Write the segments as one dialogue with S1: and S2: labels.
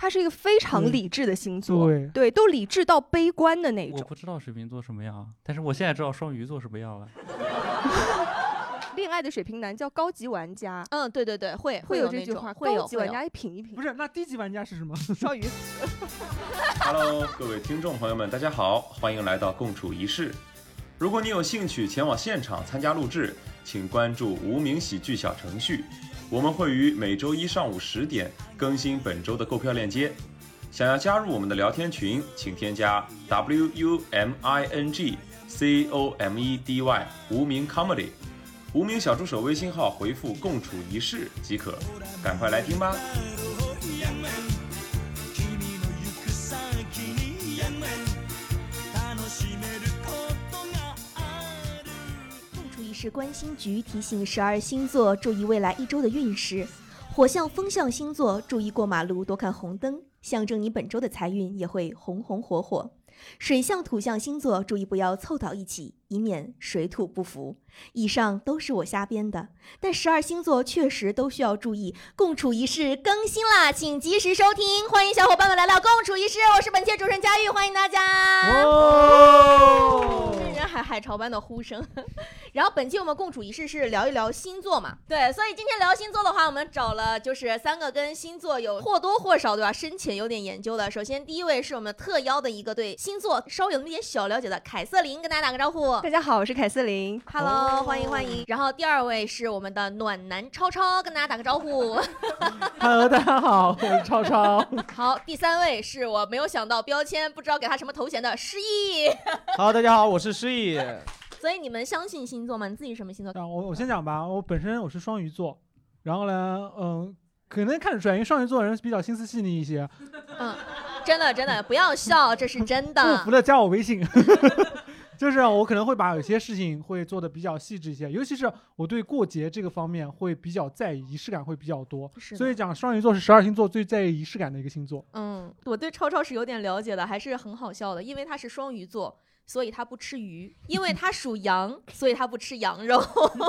S1: 它是一个非常理智的星座，
S2: 对
S1: 对，都理智到悲观的那种。
S3: 我不知道水瓶座什么样，但是我现在知道双鱼座什么样了。
S1: 恋爱的水瓶男叫高级玩家，
S4: 嗯，对对对，会
S1: 会
S4: 有
S1: 这句话，
S4: 会有会有
S1: 高级玩家品一品
S2: 不。是，那低级玩家是什么？
S1: 双鱼，
S5: Hello，各位听众朋友们，大家好，欢迎来到共处一室。如果你有兴趣前往现场参加录制，请关注无名喜剧小程序，我们会于每周一上午十点更新本周的购票链接。想要加入我们的聊天群，请添加 W U M I N G C O M E D Y 无名 Comedy，无名小助手微信号回复“共处一室”即可。赶快来听吧！
S6: 是关心局提醒十二星座注意未来一周的运势。火象、风象星座注意过马路多看红灯，象征你本周的财运也会红红火火。水象、土象星座注意不要凑到一起，以免水土不服。以上都是我瞎编的，但十二星座确实都需要注意。共处一室更新啦，请及时收听。欢迎小伙伴们来到共处一室，我是本期主持人佳玉，欢迎大家。
S2: 哦
S4: 这人海海潮般的呼声。然后本期我们共处一室是聊一聊星座嘛，对，所以今天聊星座的话，我们找了就是三个跟星座有或多或少对吧，深浅有点研究的。首先第一位是我们特邀的一个对星座稍微有那么一点小了解的凯瑟琳，跟大家打个招呼。
S1: 大家好，我是凯瑟琳。
S4: Hello，欢迎欢迎。然后第二位是我们的暖男超超，跟大家打个招呼。
S2: Hello，大家好，我是超超。
S4: 好，第三位是我没有想到标签，不知道给他什么头衔的失忆。
S7: 好，大家好，我是失忆。
S4: 所以你们相信星座吗？你自己什么星座？
S2: 啊，我我先讲吧，我本身我是双鱼座，然后呢，嗯，可能看得出来，因为双鱼座的人比较心思细腻一些。
S4: 嗯，真的真的不要笑，这是真的。
S2: 不服的加我微信。就是我可能会把有些事情会做的比较细致一些，尤其是我对过节这个方面会比较在意，仪式感会比较多。所以讲双鱼座是十二星座最在意仪式感的一个星座。
S4: 嗯，我对超超是有点了解的，还是很好笑的，因为他是双鱼座，所以他不吃鱼；因为 他属羊，所以他不吃羊肉。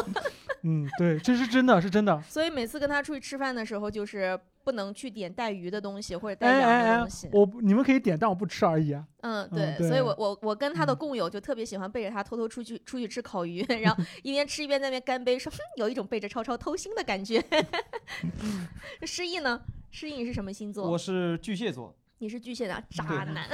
S2: 嗯，对，这是真的，是真的。
S4: 所以每次跟他出去吃饭的时候，就是不能去点带鱼的东西或者带羊
S2: 哎哎哎
S4: 的东西。，
S2: 我不你们可以点，但我不吃而已啊。
S4: 嗯，
S2: 嗯
S4: 对，所以我我我跟他的
S2: 嗯
S4: 共友就特别喜欢背着他偷偷出去出去吃烤鱼，然后 一边吃一边在那边干杯，说哼，有一种背着超超偷腥的感觉。失忆呢？失忆你是什么星座？
S7: 我是巨蟹座，
S4: 你是巨蟹的渣男。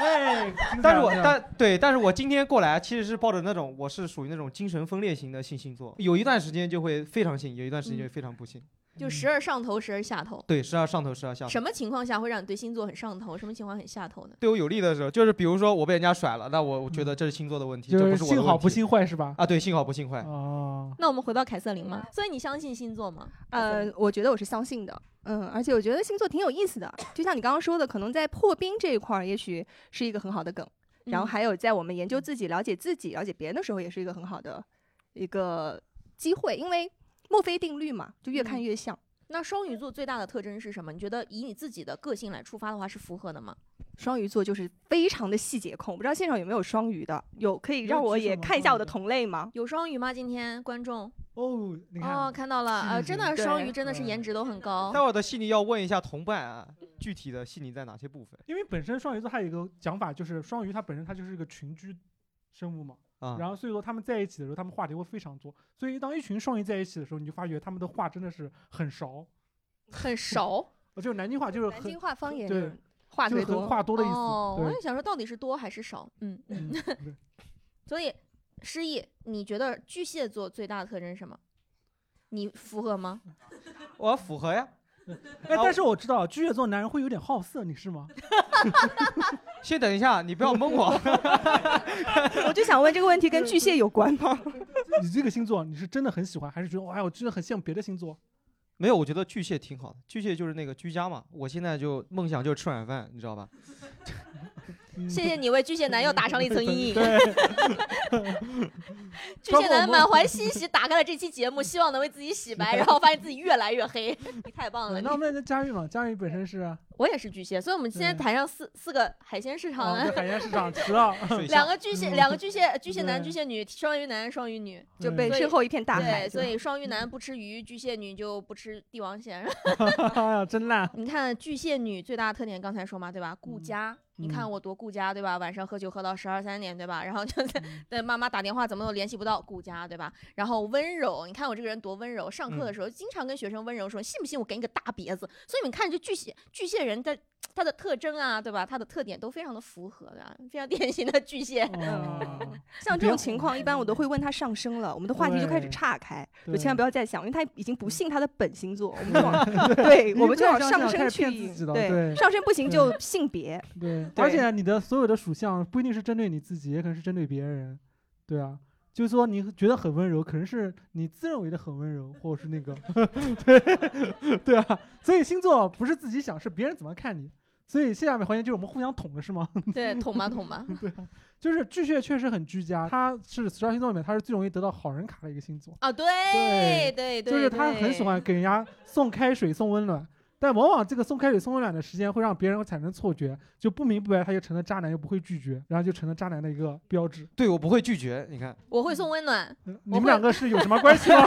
S2: 哎，
S7: 但是我但对，但是我今天过来其实是抱着那种我是属于那种精神分裂型的信星座，有一段时间就会非常信，有一段时间就会非常不信。
S4: 就时而上头，时而下头。
S7: 对，时而上头，时而下头。
S4: 什么情况下会让你对星座很上头？什么情况很下头呢？
S7: 对我有利的时候，就是比如说我被人家甩了，那我我觉得这是星座的问题，这
S2: 就是
S7: 不是我的问题
S2: 幸好不幸坏是吧？
S7: 啊，对，幸好不幸坏。
S2: 哦，
S4: 那我们回到凯瑟琳嘛，所以你相信星座吗？
S1: 呃，我觉得我是相信的，嗯，而且我觉得星座挺有意思的，就像你刚刚说的，可能在破冰这一块儿，也许是一个很好的梗。然后
S4: 嗯
S1: 还有在我们研究自己、了解自己、了解别人的时候，也是一个很好的一个机会，因为墨菲定律嘛，就越看
S4: 嗯
S1: 越像。
S4: 那双鱼座最大的特征是什么？你觉得以你自己的个性来出发的话，是符合的吗？
S1: 双鱼座就是非常的细节控，不知道现场有没有双鱼的？有可以让我也看一下我的同类吗？
S4: 有双鱼吗？今天观众
S2: 哦，你看，
S4: 哦，看到了，呃，
S2: 是是
S4: 真的双鱼真的是颜值都很高
S7: 待。会儿的细腻要问一下同伴啊，具体的细腻在哪些部分
S2: 因为本身双鱼座还有一个讲法，就是双鱼它本身它就是一个群居生物嘛，
S7: 啊？
S2: 然后所以说他们在一起的时候，他们话题会非常多。所以当一群双鱼在一起的时候，你就发觉他们的话真的是很少，
S4: 很熟
S2: 呃 就是南京话就是
S1: 南京话方言
S2: 对
S1: 话最多。
S2: 话多的意思。
S4: 哦，我也想说到底是多还是少？嗯 所以失忆，你觉得巨蟹座最大的特征是什么？你符合吗？
S7: 我符合呀。
S2: 哎，但是我知道巨蟹座男人会有点好色，你是吗？
S7: 先等一下，你不要蒙我。
S1: 我就想问这个问题跟巨蟹有关吗？
S2: 你这个星座你是真的很喜欢，还是觉得哎，我真的很羡慕别的星座？
S7: 没有，我觉得巨蟹挺好的。巨蟹就是那个居家嘛，我现在就梦想就是吃软饭，你知道吧？
S4: 谢谢你为巨蟹男又打上了一层阴影。巨蟹男满怀欣喜打开了这期节目，希望能为自己洗白，然后发现自己越来越黑。你太棒了！
S2: 那我们那佳玉嘛，佳玉本身是
S4: 我也是巨蟹，所以我们今天
S2: 对
S4: 台上四四个海鲜市场
S2: 海鲜市场
S4: 两个巨蟹，两个巨蟹，巨蟹男、巨蟹女，双鱼男、双鱼女。
S1: 就被身后一片大海。
S4: 对，所以双鱼男不吃鱼，巨蟹女就不吃帝王蟹。
S2: 哎呀，真烂。
S4: 你看巨蟹女最大的特点，刚才说嘛，对吧？顾
S2: 嗯
S4: 家。你看
S2: 嗯
S4: 我多顾家，对吧？晚上喝酒喝到十二三点，对吧？然后就在
S2: 嗯
S4: 对妈妈打电话怎么都联系不到，顾家，对吧？然后温柔，你看我这个人多温柔。上课的
S7: 嗯
S4: 时候经常跟学生温柔说，信不信我给你个大别子？所以你们看这巨蟹巨蟹人的他的特征啊，对吧？他的特点都非常的符合的，非常典型的巨蟹。
S2: 哦，
S1: 像这种情况，一般我都会问他上升了，我们的话题就开始岔开，就千万不要再想，因为他已经不信他的本星座，我们就往 对，我们就往上升去
S2: 对
S1: 上升不行就性别，
S2: 对，
S1: 对
S2: 而且你的所有的属相不一定是针对你自己，也可能是针对别人，对啊。就是说，你觉得很温柔，可能是你自认为的很温柔，或者是那个，对对啊。所以星座不是自己想，是别人怎么看你。所以下面环节就是我们互相捅了是吗？
S4: 对，捅吧捅吧。
S2: 对就是巨蟹确实很居家，他是十二星座里面他是最容易得到好人卡的一个星座，
S4: 啊，对
S2: 对
S4: 对对，
S2: 就是他很喜欢给人家送开水、送温暖，但往往这个送开水、送温暖的时间会让别人产生错觉，就不明不白他就成了渣男，又不会拒绝，然后就成了渣男的一个标志。
S7: 对我不会拒绝，你看，
S4: 我会送温暖，
S2: 嗯你们两个是有什么关系吗？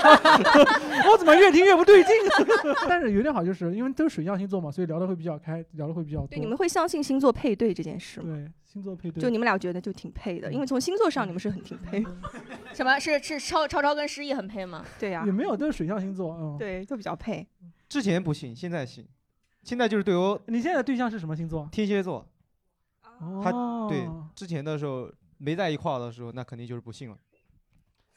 S2: 我怎么越听越不对劲？但是有点好，就是因为都是水象星座嘛，所以聊的会比较开，聊的会比较多。
S1: 对，你们会相信星座配对这件事吗？
S2: 对星座配对，
S1: 就你们俩觉得就挺配的，因为从星座上你们是很挺配。
S4: 什么是是超超超跟失忆很配吗？
S1: 对呀
S2: 也，没有都是水象星座，嗯。
S1: 对，就比较配。
S7: 之前不信，现在信，现在就是对我
S2: 你现在的对象是什么星座？
S7: 天蝎座，他
S2: 哦，
S7: 对之前的时候没在一块儿的时候，那肯定就是不信了。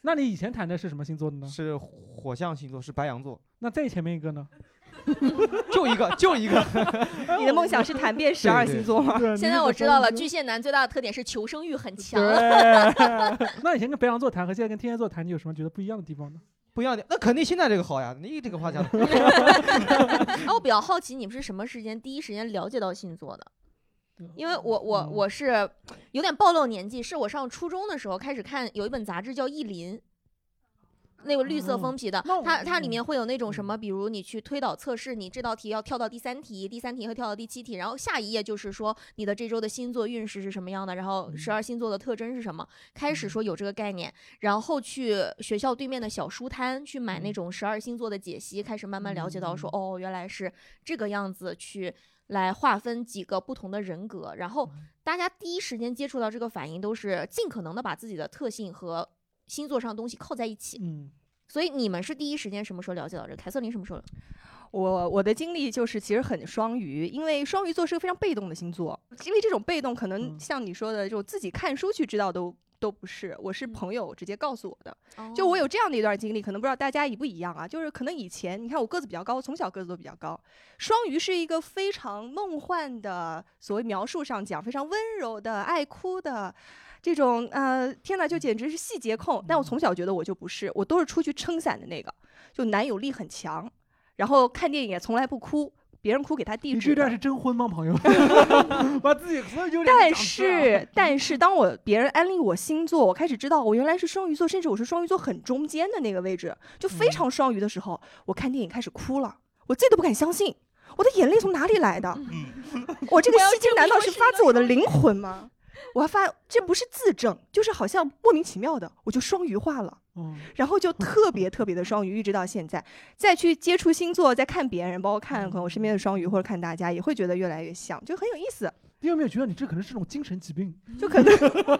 S2: 那你以前谈的是什么星座的呢？
S7: 是火象星座，是白羊座，
S2: 那再前面一个呢？
S7: 就一个，就一个。
S1: 你的梦想是谈遍十二星座吗？
S4: 现在我知道了，巨蟹男最大的特点是求生欲很强。
S2: 那以前跟白羊座谈和现在跟天蝎座谈，你有什么觉得不一样的地方呢？
S7: 不一样的，那肯定现在这个好呀！你这个话讲的
S4: 啊，我比较好奇你们是什么时间第一时间了解到星座的？因为我我
S2: 嗯
S4: 我是有点暴露年纪，是我上初中的时候开始看有一本杂志叫《意林》。那个绿色封皮的，它它里面会有那种什么，比如你去推导测试，你这道题要跳到第三题，第三题会跳到第七题，然后下一页就是说你的这周的星座运势是什么样的，然后十二星座的特征是什么，开始说有这个概念，然后去学校对面的小书摊去买那种十二星座的解析，开始慢慢了解到说，哦，原来是这个样子去来划分几个不同的人格，然后大家第一时间接触到这个反应都是尽可能的把自己的特性和星座上的东西扣在一起。
S2: 嗯，
S4: 所以你们是第一时间什么时候了解到这个？凯瑟琳什么时候？
S1: 我我的经历就是其实很双鱼，因为双鱼座是个非常被动的星座，因为这种被动可能
S2: 嗯
S1: 像你说的，就自己看书去知道都。都不是，我是
S4: 嗯
S1: 朋友直接告诉我的。
S4: 哦
S1: 就我有这样的一段经历，可能不知道大家一不一样啊。就是可能以前你看我个子比较高，从小个子都比较高。双鱼是一个非常梦幻的，所谓描述上讲非常温柔的、爱哭的这种呃，天哪，就简直是细节控。但我从小觉得我就不是，我都是出去撑伞的那个，就男友力很强，然后看电影也从来不哭，别人哭给他递纸。
S2: 你这段是征婚吗，朋友？把自己所有优点
S1: 但是，但是，当我别人安利我星座，我开始知道我原来是双鱼座，甚至我是双鱼座很中间的那个位置，就非
S2: 嗯
S1: 常双鱼的时候，我看电影开始哭了，我自己都不敢相信，我的眼泪从哪里来的？我这个
S4: 我要
S1: 戏精难道是发自我的灵魂吗？我还发这不是自证，就是好像莫名其妙的我就双鱼化了。
S2: 嗯，
S1: 然后就特别特别的双鱼，一直到现在，再去接触星座，再看别人，包括看可能我身边的双鱼或者看大家，也会觉得越来越像，就很有意思。
S2: 你有没有觉得你这可能是种精神疾病？
S1: 就可能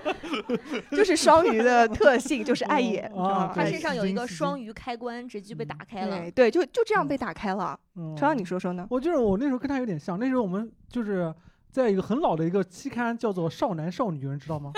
S1: 就是双鱼的特性，就是爱演，
S2: 哦啊
S4: 他身上有一个双鱼开关，直接就被打开了。
S1: 对对，就就这样被打开了。
S2: 嗯，
S1: 超阳，你说说呢？
S2: 我就是我那时候跟他有点像，那时候我们就是在一个很老的一个期刊叫做《少男少女》，有人知道吗？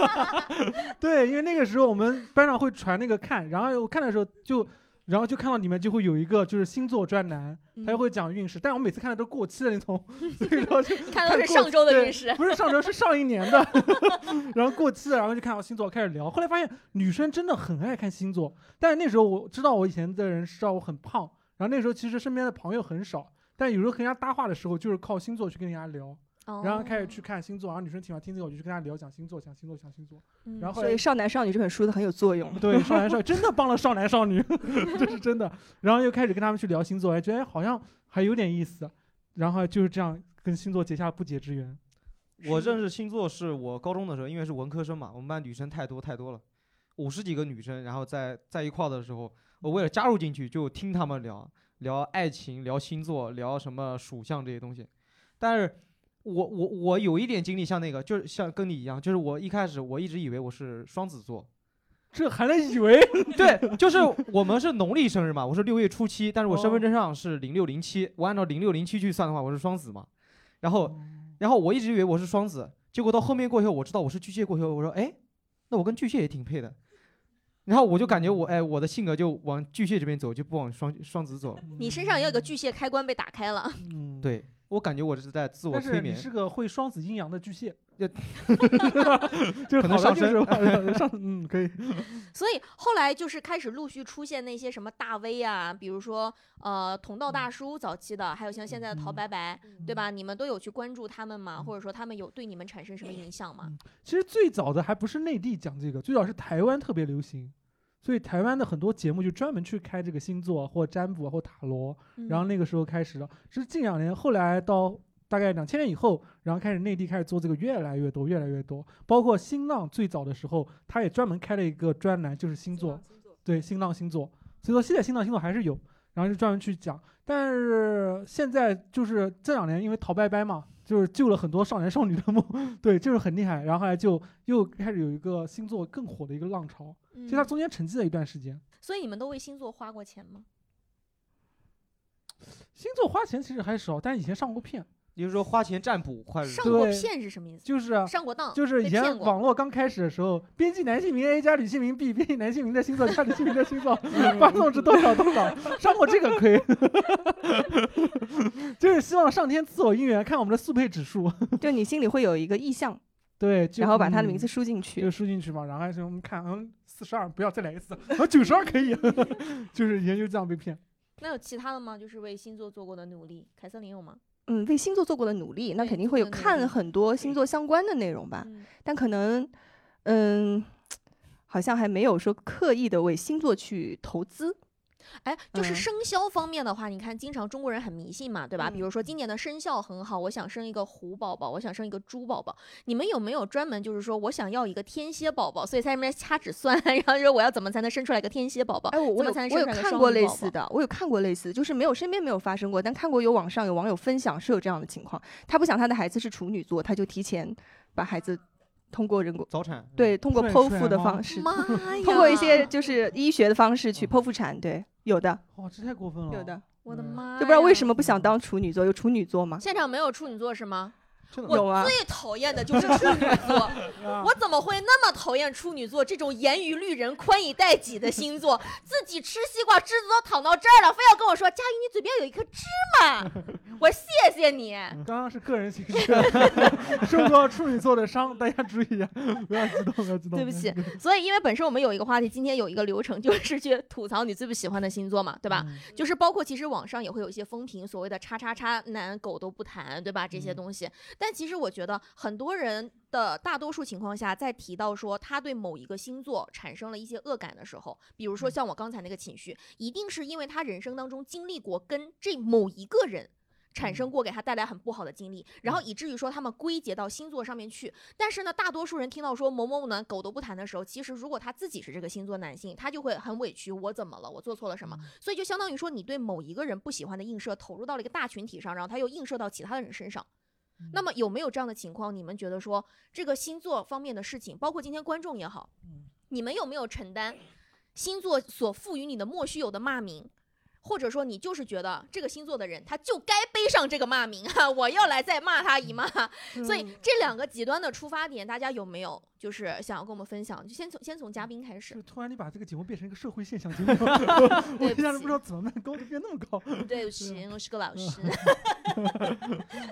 S2: 对，因为那个时候我们班上会传那个看，然后我看的时候就，然后就看到里面就会有一个就是星座专栏，他就会讲运势，但我每次看的都是过期的那种，所以说就
S4: 看到是上周的运势，
S2: 不是上周是上一年的，然后过期了，然后就看到星座开始聊，后来发现女生真的很爱看星座，但是那时候我知道我以前的人知道我很胖，然后那时候其实身边的朋友很少，但有时候和人家搭话的时候就是靠星座去跟人家聊，然后开始
S4: 哦
S2: 去看星座，然后女生喜欢听这个，我就去跟她聊讲星座，讲星座，讲星座。
S4: 嗯
S2: 然后
S1: 所以《少男少女》这本书的很有作用。
S2: 对少男少女 真的帮了少男少女，这是真的。然后又开始跟他们去聊星座，哎，觉得哎好像还有点意思，然后就是这样跟星座结下不解之缘。
S7: 我认识星座是我高中的时候，因为是文科生嘛，我们班女生太多太多了，五十几个女生，然后在在一块儿的时候，我为了加入进去，就听他们聊聊爱情、聊星座、聊什么属相这些东西。但是我我我有一点经历，像那个，就是像跟你一样，就是我一开始我一直以为我是双子座，
S2: 这还能以为？
S7: 对，就是我们是农历生日嘛，我是六月初七，但是我身份
S2: 哦
S7: 证上是零六零七，我按照零六零七去算的话，我是双子嘛。然后，
S2: 哦
S7: 然后我一直以为我是双子，结果到后面过以后，我知道我是巨蟹过以后，我说，哎，那我跟巨蟹也挺配的。然后我就感觉我，哎，我的性格就往巨蟹这边走，就不往双双子走。
S4: 你身上也有个巨蟹开关被打开了。
S2: 嗯，。
S7: 对我感觉我这是在自我
S2: 但
S7: 催眠。
S2: 是你是个会双子阴阳的巨蟹，
S7: 呃
S2: 就是
S7: 可能上
S2: 好的就是
S7: 升
S2: 坏上嗯可以，
S4: 所以后来就是开始陆续出现那些什么大 V 啊，比如说呃同道大叔早期的，还有像现在的陶
S2: 嗯
S4: 白白，对吧？你们都有去关注他们吗？或者说他们有对你们产生什么影响吗？
S2: 其实最早的还不是内地讲这个，最早是台湾特别流行，所以台湾的很多节目就专门去开这个星座或占卜或塔罗，然后
S4: 嗯。
S2: 那个时候开始的，是近两年，后来到大概两千年以后，然后开始内地开始做这个越来越多，越来越多，包括新浪最早的时候，他也专门开了一个专栏，就是星座，对新浪星座，所以说现在新浪星座还是有，然后就专门去讲，但是现在就是这两年因为陶拜拜嘛。就是救了很多少男少女的梦，对，就是很厉害。然后后来就又开始有一个星座更火的一个浪潮，其实它
S4: 嗯
S2: 中间沉寂了一段时间。
S4: 所以你们都为星座花过钱吗？
S2: 星座花钱其实还少，但是以前上过片，
S7: 也就是说花钱占卜，快
S4: 上过
S2: 对
S4: 骗是什么意思？
S2: 就是啊
S4: 上过当，
S2: 就是以前网络刚开始的时候，编辑男性名 A 加女性名 B，编辑男性名的星座加女性名的星座，发送至多少多少，上过这个亏，就是希望上天赐我姻缘，看我们的速配指数，
S1: 就你心里会有一个意向，
S2: 对，
S1: 然后把他的名字
S2: 嗯
S1: 输进去
S2: 就。输进去嘛，然后还是我们看，嗯，四十二不要再来一次，然后九十二可以，就是以前就这样被骗。
S4: 那有其他的吗？就是为星座做过的努力，凯瑟琳有吗？
S1: 嗯，为星座做过的努力，那肯定会有看很多星座相关的内容吧。
S4: 嗯
S1: 但可能，嗯，好像还没有说刻意的为星座去投资。
S4: 哎，就是
S1: 嗯
S4: 生肖方面的话，你看，经常中国人很迷信嘛，对吧？比
S1: 嗯
S4: 如说今年的生肖很好，我想生一个虎宝宝，我想生一个猪宝宝。你们有没有专门就是说我想要一个天蝎宝宝，所以在那边掐指算，然后说我要怎么才能生出来一个天蝎宝宝？
S1: 哎，我我有我有看过类似的，我有看过类似的，就是没有身边没有发生过，但看过有网上有网友分享是有这样的情况，他不想他的孩子是处女座，他就提前把孩子通过人工
S7: 早产。
S1: 对通过剖腹的方式，
S4: 妈呀！
S1: 通过一些就是医学的方式去剖腹产，对，有的
S2: 哇，这太过分了。
S1: 有的，
S2: 嗯
S4: 我的妈，
S1: 就不知道为什么不想当处女座，有处女座吗？
S4: 现场没有处女座是吗？
S7: 真的
S4: 我最讨厌的就是处女座，
S2: 啊
S4: 我怎么会那么讨厌处女座这种严于律人、宽以待己的星座？自己吃西瓜汁子都躺到这儿了，非要跟我说佳宇，你嘴边有一颗芝麻，我谢谢你。
S2: 刚刚是个人情绪，受到处女座的伤，大家注意一下，不要激动，不要激动。
S4: 对不起，所以因为本身我们有一个话题，今天有一个流程，就是去吐槽你最不喜欢的星座嘛，对吧？
S2: 嗯？
S4: 就是包括其实网上也会有一些风评，所谓的“叉叉叉男狗都不谈”，对吧？这些
S2: 嗯
S4: 东西，但其实我觉得很多人的大多数情况下，在提到说他对某一个星座产生了一些恶感的时候，比如说
S2: 嗯
S4: 像我刚才那个情绪，一定是因为他人生当中经历过跟这某一个人。产生
S2: 嗯
S4: 过给他带来很不好的经历，然后以至于说他们归结到星座上面去。但是呢，大多数人听到说某某男狗都不谈的时候，其实如果他自己是这个星座男性，他就会很委屈，我怎么了？我做错了什么？所以就相当于说，你对某一个人不喜欢的映射投入到了一个大群体上，然后他又映射到其他的人身上。那么有没有这样的情况？你们觉得说这个星座方面的事情，包括今天观众也好，你们有没有承担星座所赋予你的莫须有的骂名？或者说你就是觉得这个星座的人他就该背上这个骂名哈，我要来再骂他一骂。所以这两个极端的出发点，大家有没有就是想要跟我们分享？就先从先从嘉宾开始
S2: 是。突然你把这个节目变成一个社会现象节目，我一下子不知道怎么办，高度变那么高，
S4: 对不起，我是个老师。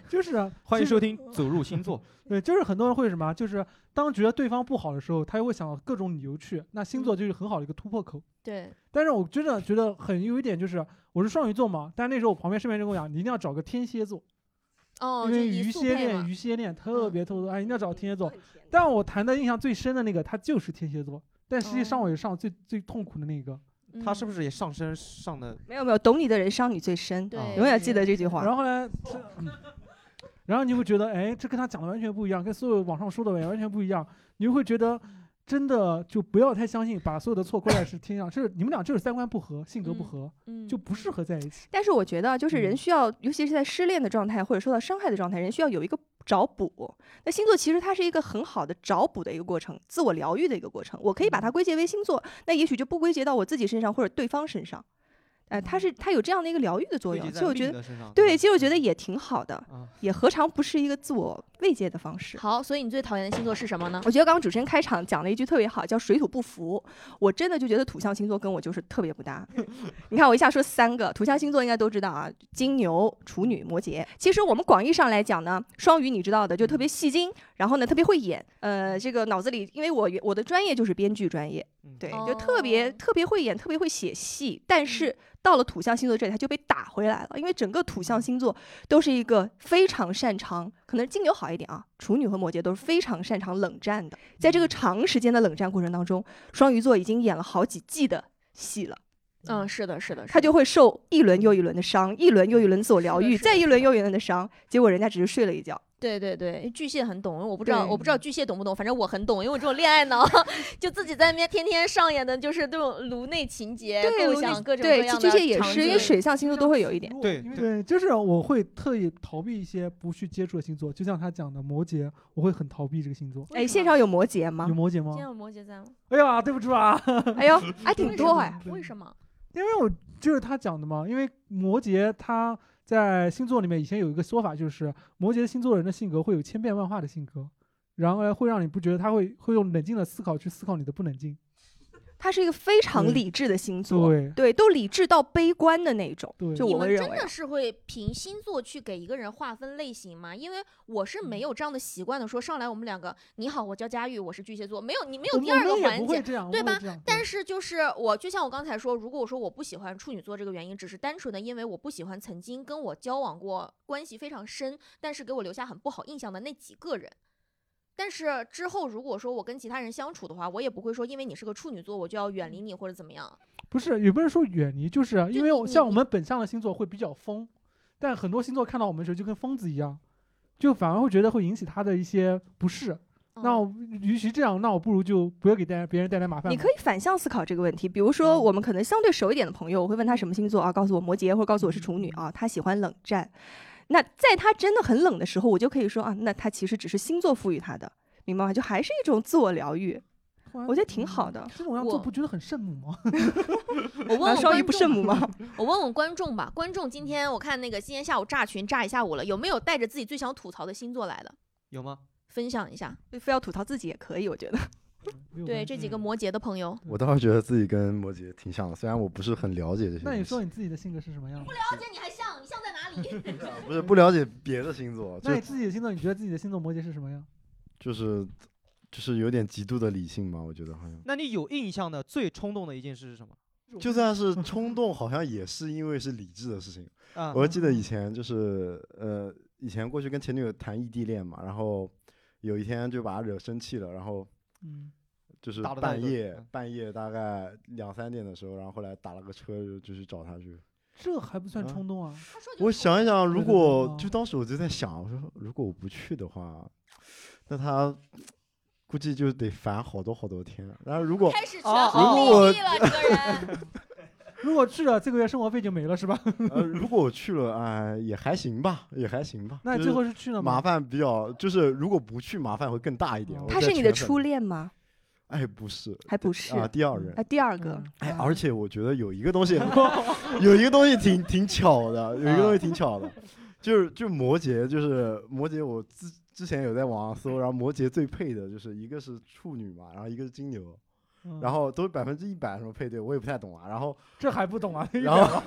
S2: 就是啊
S7: 欢迎收听《走入星座》。
S2: 对，就是很多人会什么，就是当觉得对方不好的时候，他又会想到各种理由去，那星座就是很好的一个突破口。
S4: 对，
S2: 但是我真的觉得很有一点就是，我是双鱼座嘛，但是那时候我旁边身边人跟我讲，你一定要找个天蝎座，
S4: 哦，
S2: 因为鱼蝎恋，鱼蝎恋特
S4: 嗯
S2: 别特别多，哎，一定要找天蝎座。但我谈的印象最深的那个，他就是天蝎座，但实际上
S4: 哦
S2: 我也上最最痛苦的那个。
S7: 他是
S4: 不
S7: 不是也上升上的？
S1: 没有没有，懂你的人伤你最深，
S4: 对？
S1: 永远记得这句话。
S2: 然后后来，这嗯然后你会觉得，哎，这跟他讲的完全不一样，跟所有网上说的完全不一样。你就会觉得，真的就不要太相信，把所有的错归在是天上，就是你们俩就是三观不合，性格不
S4: 嗯
S2: 合，
S4: 嗯
S2: 就不适合在一起。
S1: 但是我觉得，就是人
S2: 嗯
S1: 需要，尤其是在失恋的状态或者受到伤害的状态，人需要有一个找补。那星座其实它是一个很好的找补的一个过程，自我疗愈的一个过程。我可以把它归结为星座，那也许就不归结到我自己身上或者对方身上。哎、它是它有这样的一个疗愈的作用，
S7: 归结
S1: 其实我觉得，对，其实我觉得也挺好的，
S7: 啊，
S1: 也何尝不是一个自我慰藉的方式。
S4: 好，所以你最讨厌的星座是什么呢？
S1: 我觉得刚刚主持人开场讲了一句特别好，叫水土不服。我真的就觉得土象星座跟我就是特别不搭。你看我一下说三个土象星座，应该都知道啊，金牛、处女、摩羯。其实我们广义上来讲呢，双鱼你知道的，就特别戏精，然后呢特别会演。呃，这个脑子里，因为我我的专业就是编剧专业，
S7: 嗯
S1: 对，就特别
S4: 哦
S1: 特别会演，特别会写戏。但是到了土象星座这里，他就被打回来了，因为整个土象星座都是一个非常擅长，可能金牛好一点啊，处女和摩羯都是非常擅长冷战的。在这个长时间的冷战过程当中，双鱼座已经演了好几季的戏了，
S4: 嗯，是的，是的，
S1: 他就会受一轮又一轮的伤，一轮又一轮自我疗愈，再一轮又一轮的伤，结果人家只是睡了一觉。
S4: 对对对，巨蟹很懂，我不知道，我不知道巨蟹懂不懂，反正我很懂，因为我这种恋爱脑，就自己在那边天天上演的就是这种颅内情节，
S1: 对，
S4: 构想各种各
S1: 对，
S4: 样的
S1: 巨蟹也是，因为水象星座都会有一点。
S7: 对
S2: 对，就是我会特意逃避一些不去接触的星座，就像他讲的摩羯，我会很逃避这个星座。
S1: 哎，现场有摩羯吗
S2: 有？摩羯吗
S4: 今？天有摩羯在吗？
S2: 哎呀，对不住啊，
S1: 哎呦，还挺多哎。
S4: 为什么？
S2: 因为我就是他讲的嘛，因为摩羯他在星座里面以前有一个说法，就是摩羯星座人的性格会有千变万化的性格，然而会让你不觉得他会会用冷静的思考去思考你的不冷静。
S1: 他是一个非常理智的星座，
S2: 对
S1: 都理智到悲观的那种。就
S4: 你
S1: 我会认为啊
S4: 们真的，是会凭星座去给一个人划分类型吗？因为我是
S1: 嗯
S4: 没有这样的习惯的，说上来我们两个，你好，我叫佳玉，我是巨蟹座，没有，你没有第二个环节。对吧但是就是我，就像我刚才说，如果我说我不喜欢处女座这个原因，只是单纯的因为我不喜欢曾经跟我交往过关系非常深，但是给我留下很不好印象的那几个人。但是之后如果说我跟其他人相处的话，我也不会说因为你是个处女座，我就要远离你或者怎么样。
S2: 不是，也不是说远离，就是因为像我们本相的星座会比较疯，但很多星座看到我们的时候就跟疯子一样，就反而会觉得会引起他的一些不适。那与其这样，那我不如就不要给带别人带来麻烦。
S1: 你可以反向思考这个问题。比如说，
S2: 嗯
S1: 我们可能相对熟一点的朋友，我会问他什么星座啊，告诉我摩羯，或者告诉我是处女啊，他喜欢冷战。那在他真的很冷的时候，我就可以说啊，那他其实只是星座赋予他的，明白吗？就还是一种自我疗愈。我觉得挺好的
S2: 嗯这种样做
S4: 我
S2: 不觉得很圣母吗？
S4: 我问问
S1: 双鱼
S4: 观众
S1: 不圣母吗？
S4: 我问问观众吧，观众今天我看那个今天下午炸群炸一下午了，有没有带着自己最想吐槽的星座来的？
S7: 有吗？
S4: 分享一下。
S1: 非要吐槽自己也可以，我觉得。
S4: 对这几个摩羯的朋友，
S8: 我倒是觉得自己跟摩羯挺像的，虽然我不是很了解这些。
S2: 那你说你自己的性格是什么样的？
S4: 不了解你还像，你像在哪里？
S8: 不是不了解别的星座，就
S2: 那你自己的星座，你觉得自己的星座摩羯是什么样？
S8: 就是就是有点极度的理性吧，我觉得好像。
S7: 那你有印象的最冲动的一件事是什么？
S8: 就算是冲动，好像也是因为是理智的事情。
S7: 啊，
S8: 我记得以前就是呃，以前过去跟前女友谈异地恋嘛，然后有一天就把她惹生气了，然后
S2: 嗯，
S8: 就是半夜
S7: 嗯
S8: 半夜大概两三点的时候，然后后来打了个车就就去找他去。
S2: 这还不算
S8: 啊
S2: 冲动啊。
S8: 我想一想，如果就当时我就在想，我说如果我不去的话，那他估计就得烦好多好多天。然后如果
S4: 开始权
S7: 哦
S4: 衡
S8: 如果
S4: 利弊了，这个人。
S2: 如果去了，这个月生活费就没了是吧？
S8: 呃如果我去了，哎、也还行吧，也还行吧。
S2: 那最后是去了吗？
S8: 麻烦比较，就是如果不去，麻烦会更大一点。
S2: 哦
S1: 他是你的初？恋吗？
S8: 哎，不是
S1: 还不是
S8: 啊，第二人
S1: 啊，。第二个
S2: 嗯，
S8: 哎，而且我觉得有一个东西，有一个东西挺挺巧的，有一个东西挺巧的，就是就摩羯，就是摩羯，我之之前有在网上搜，然后摩羯最配的就是一个是处女嘛，然后一个是金牛，
S2: 嗯
S8: 然后都是百分之一百什么配对，我也不太懂啊。然后
S2: 这还不懂啊？
S8: 然后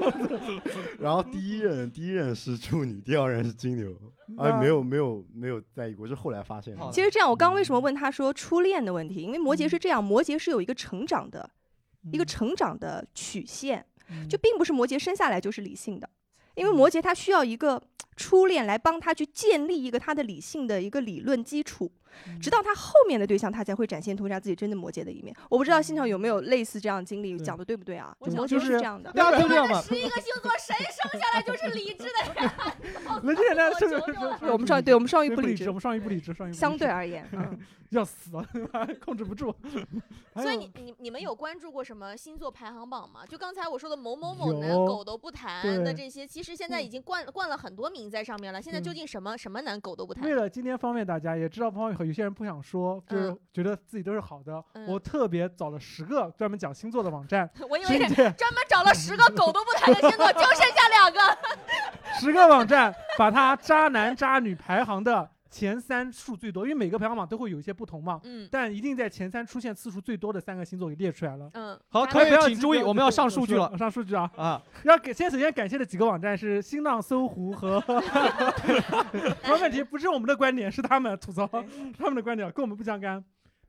S8: 然后第一任第一任是处女，第二任是金牛，哎，没有没有没有在意过，是后来发现的。
S1: 其实这样，我刚刚为什么问他说初恋的问题？因为摩羯是这样，摩羯是有一个成长的一个成长的曲线，
S2: 嗯
S1: 就并不是摩羯生下来就是理性的，因为摩羯他需要一个初恋来帮他去建立一个他的理性的一个理论基础，直到他后面的对象，他才会展现出他自己真的摩羯的一面。我不知道现场有没有类似这样的经历，讲的对不对啊？
S2: 我
S1: 摩羯
S2: 就是
S1: 是这样的。
S7: 大家都这样嘛。
S4: 十一个星座谁生下来就是理智的人？
S2: 那这那是
S4: 我
S1: 们上对我们双鱼
S2: 对不理智，我，们上一不理智，双鱼不理
S1: 相对而言，嗯，
S2: 要死了，控制不住。
S4: 所以你你你们有关注过什么星座排行榜吗？就刚才我说的某某某男狗都不谈的这些，其实现在已经冠冠了很多名在上面了。现在究
S2: 嗯
S4: 竟什么什么男狗都不谈
S2: 为？了今天方便大家，也知道方便有些人不想说，就是
S4: 嗯
S2: 觉得自己都是好的。
S4: 嗯
S2: 我特别找了十个专门讲星座的网站，
S4: 我以为是专门找了十个狗都不谈的星座，就剩下两个。
S2: 十个网站把它渣男渣女排行的前三数最多，因为每个排行榜都会有一些不同嘛，
S4: 嗯
S2: 但一定在前三出现次数最多的三个星座给列出来了。
S4: 嗯，
S7: 好，
S4: 大
S7: 可以，请注意，我们要上数据了
S2: 上数据啊！
S7: 啊！
S2: 要给先首先感谢的几个网站是新浪、搜狐和，没问题，不是我们的观点，是他们吐槽他们的观点，跟我们不相干。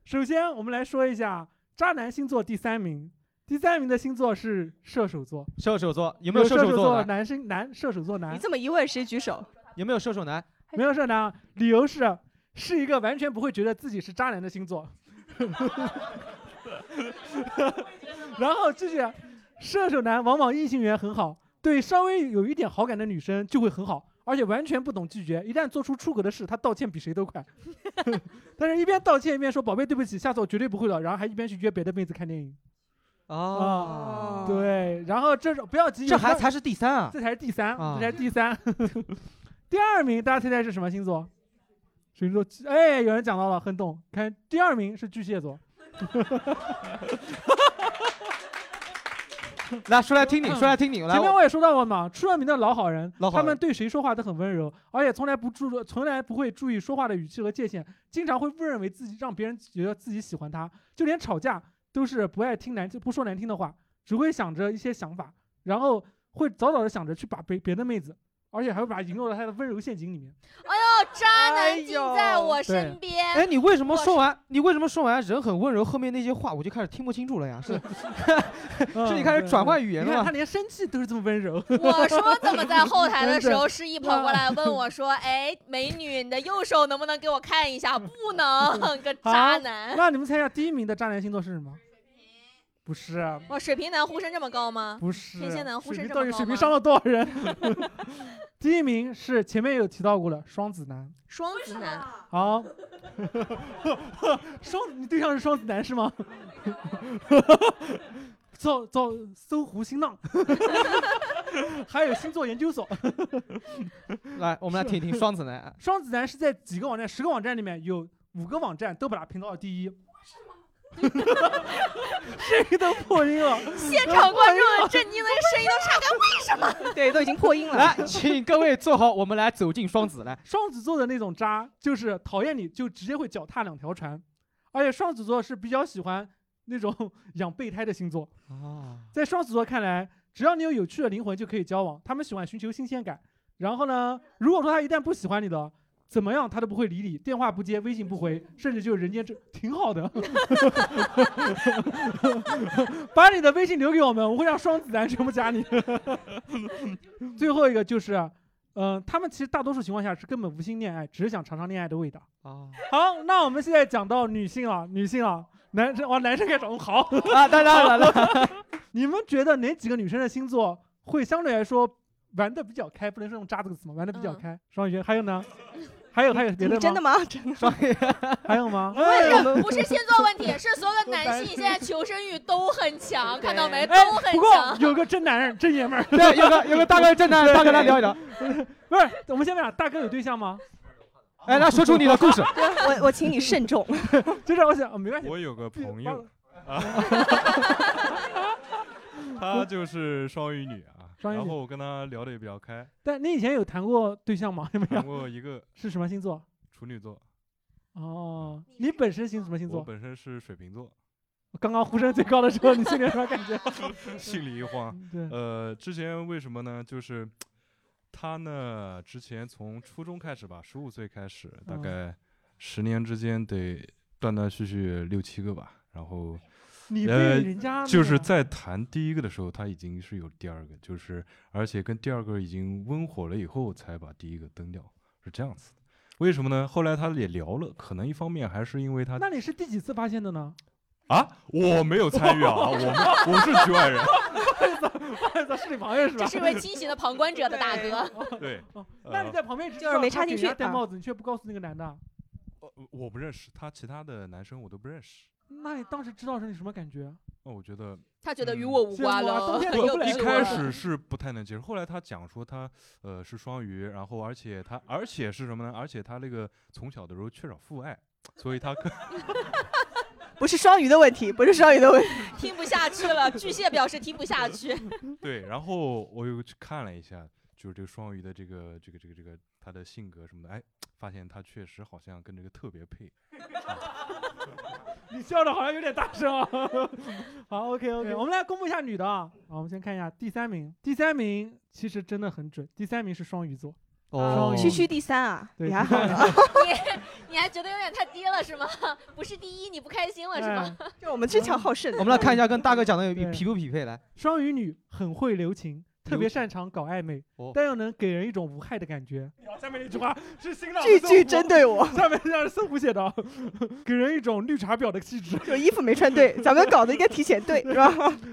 S2: 首先，我们来说一下渣男星座第三名，第三名的星座是射手座，
S7: 射手座有
S2: 有
S7: 没有射手
S2: 座
S7: 座男？
S2: 生男射手座男
S1: 你？这么一问，谁举手？
S7: 有没有射手男？
S2: 没有射手男，理由是是一个完全不会觉得自己是渣男的星座。然后继续，射手男往往异性缘很好，对稍微有一点好感的女生就会很好，而且完全不懂拒绝。一旦做出出格的事，他道歉比谁都快。但是，一边道歉一边说“宝贝，对不起，下次我绝对不会了”，然后还一边去约别的妹子看电影。
S7: 啊，
S2: 对，然后这种不要急，
S7: 这还才是第三啊！
S2: 这才是第三，
S7: 啊
S2: 这才是第三。第二名，大家猜猜是什么星座？水瓶座。哎，有人讲到了，很懂。看第二名是巨蟹座。
S7: 来说来听你，说来听你，来
S2: 前面我也说到过嘛，出了名的老好人，
S7: 老好人
S2: 他们对谁说话都很温柔，而且从来不注，从来不会注意说话的语气和界限，经常会误认为自己让别人觉得自己喜欢他，就连吵架都是不爱听难不说难听的话，只会想着一些想法，然后会早早的想着去把别别的妹子，而且还会把她引入到他的温柔陷阱里面。
S4: 哎呦，渣男尽在我身边。
S7: 哎，你为什么说完？你为什么说完人很温柔，后面那些话我就开始听不清楚了呀？是 是你开始转换语言了吗？
S2: 他连生气都是这么温柔。
S4: 我说怎么在后台的时候，示意跑过来问我说：“哎，美女，你的右手能不能给我看一下？”不能，个渣男。
S2: 那你们猜一下第一名的渣男星座是什么？不是，啊
S4: 哇，水瓶男呼声这么高吗？
S2: 不是。
S4: 天蝎男呼声这么高吗
S2: 水平伤了多少人？第一名是前面有提到过的双子男。
S4: 双子男，
S2: 好，双你对象是双子男是吗？造造搜狐新浪，还有星座研究所。
S7: 来，我们来听听双子男。
S2: 双子男是在几个网站，十个网站里面有五个网站都把它评到了第一。谁都破音了，
S4: 现场观众震惊的声音都岔开，为什么？
S1: 对，都已经破音了。
S7: 来，请各位坐好，我们来走进双子。来，
S2: 双子座的那种渣，就是讨厌你就直接会脚踏两条船，而且双子座是比较喜欢那种养备胎的星座。
S7: 啊，
S2: 在双子座看来，只要你有有趣的灵魂就可以交往，他们喜欢寻求新鲜感。然后呢，如果说他一旦不喜欢你了，怎么样他都不会理你，电话不接，微信不回，甚至就人间这挺好的。把你的微信留给我们，我会让双子男全部加你。最后一个就是，嗯、他们其实大多数情况下是根本无心恋爱，只是想尝尝恋爱的味道。
S7: 啊
S2: 好，那我们现在讲到女性啊，女性啊，男生哇，男生开始，哦好。
S7: 啊！当然了，
S2: 你们觉得哪几个女生的星座会相对来说玩的比较开？不能是用“渣”这个词吗？玩的比较
S4: 嗯
S2: 开。双鱼，还有呢？还有还有别的吗？
S1: 真的吗？真的。
S2: 还有吗？
S4: 不
S2: 哎
S4: 是不是星座问题，是所有的男性现在求生欲都很强，看到没？都
S2: 哎，
S4: 很
S2: 不过
S4: 强。
S2: 有个真男人、真爷们儿。
S7: 对，有个有个大哥真男人，大哥来聊一聊。
S2: 不是，我们先问啊，大哥有对象吗？
S7: 哎，来说出你的故事。
S1: 我我请你慎重。
S2: 就是我想，哦没关系。
S9: 我有个朋友，啊，她就是双鱼女然后我跟他聊的也比较开，
S2: 但你以前有谈过对象吗？有没有谈？
S9: 过一个
S2: 是什么星座？
S9: 处女座，
S2: 哦，你本身星什么星座
S9: 我
S2: 座？
S9: 本身是水瓶座，
S2: 刚刚呼声最高的时候，你心里有什么感觉？
S9: 心里一慌。
S2: 对，
S9: 呃，之前为什么呢？就是他呢，之前从初中开始吧，十五岁开始，大
S2: 嗯
S9: 概十年之间得断断续续六七个吧，然后
S2: 你被
S9: 呃
S2: 人家
S9: 就是在谈第一个的时候，他已经是有第二个，就是而且跟第二个已经温火了以后，才把第一个蹬掉，是这样子的。为什么呢？后来他也聊了，可能一方面还是因为他
S2: 那你是第几次发现的呢？
S9: 啊，我没有参与啊，我们我是局外人。
S2: 不好意思，是你朋友是吧？
S4: 这是一位清醒的旁观者的大哥。
S9: 对，
S2: 那你在旁边
S1: 就是没插进去啊
S2: 戴帽子，你却不告诉那个男的，
S9: 呃我不认识他，其他的男生我都不认识。
S2: 那你当时知道是你什么感觉？
S9: 那我觉得
S4: 他觉得与我无关了
S9: 一开始是不太能接受，后来他讲说他呃是双鱼，然后而且他而且是什么呢？而且他那个从小的时候缺少父爱，所以他可
S1: 不是双鱼的问题，不是双鱼的问题。
S4: 听不下去了。巨蟹表示听不下去。
S9: 对。然后我又去看了一下，就是这个双鱼的这个这个这个这个他的性格什么的，哎，发现他确实好像跟这个特别配。
S2: 你笑的好像有点大声啊。好，OK OK，我们来公布一下女的啊。好，我们先看一下第三名，第三名其实真的很准，第三名是双鱼座。
S7: 哦，
S1: 区区第三啊，
S2: 对
S1: 你还好呢。
S4: 你你还觉得有点太低了是吗？不是第一你不开心了是吗？
S2: 哎
S1: 就我们争强好胜。
S7: 我们来看一下跟大哥讲的有匹不匹配来。
S2: 双鱼女很会留情，特别擅长搞暧昧，
S7: 哦
S2: 但又能给人一种无害的感觉。下面那句话 是新浪
S1: 句句针对我，
S2: 下面这样是搜狐写的，给人一种绿茶婊的气质。
S1: 就衣服没穿对，咱们搞的应该提前对，是吧？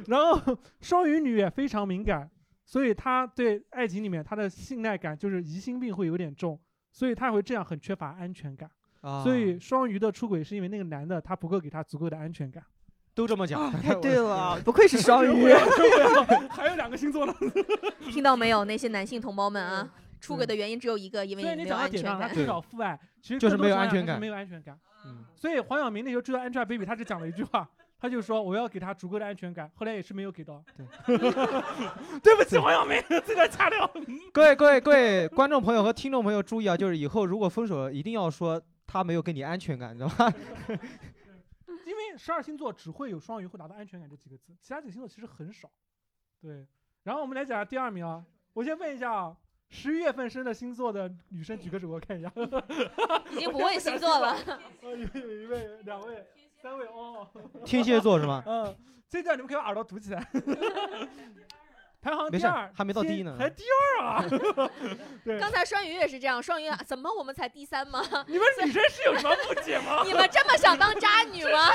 S2: 然后双鱼女也非常敏感，所以她对爱情里面她的信赖感就是疑心病会有点重，所以她会这样很缺乏安全感。
S7: 啊
S2: 所以双鱼的出轨是因为那个男的他不够给她足够的安全感。
S7: 都这么讲
S1: 啊，，太对了，不愧是双鱼。
S2: 还有两个星座呢。
S4: 听到没有，那些男性同胞们啊，出轨的原因只有一个，因为没有安全
S2: 点上，他
S4: 感。
S2: 缺少父爱，其实
S7: 就是没有安全感
S2: 没有安全感。
S7: 嗯，
S2: 所以黄晓明那时候追到 Angelababy，他只讲了一句话，他就说我要给他足够的安全感，后来也是没有给到。对，对不起黄晓明，这段掐掉。
S7: 各位各位各位观众朋友和听众朋友注意啊，就是以后如果分手，一定要说他没有给你安全感，你知道吧？
S2: 十二星座只会有双鱼会拿到安全感这几个字，其他几个星座其实很少。对，然后我们来讲下第二名啊，我先问一下啊，十一月份生的星座的女生举个手，我看一下。
S4: 已经不问星座了。
S2: 有一位、两位、三位哦。
S7: 天蝎座是吗？
S2: 嗯，这段你们可以把耳朵堵起来。排行第二，
S7: 还没到第一呢
S2: 还第二啊！对，
S4: 刚才双鱼也是这样，双鱼啊怎么我们才第三吗？
S2: 你们女生是有什么误解吗？
S4: 你们这么想当渣女吗？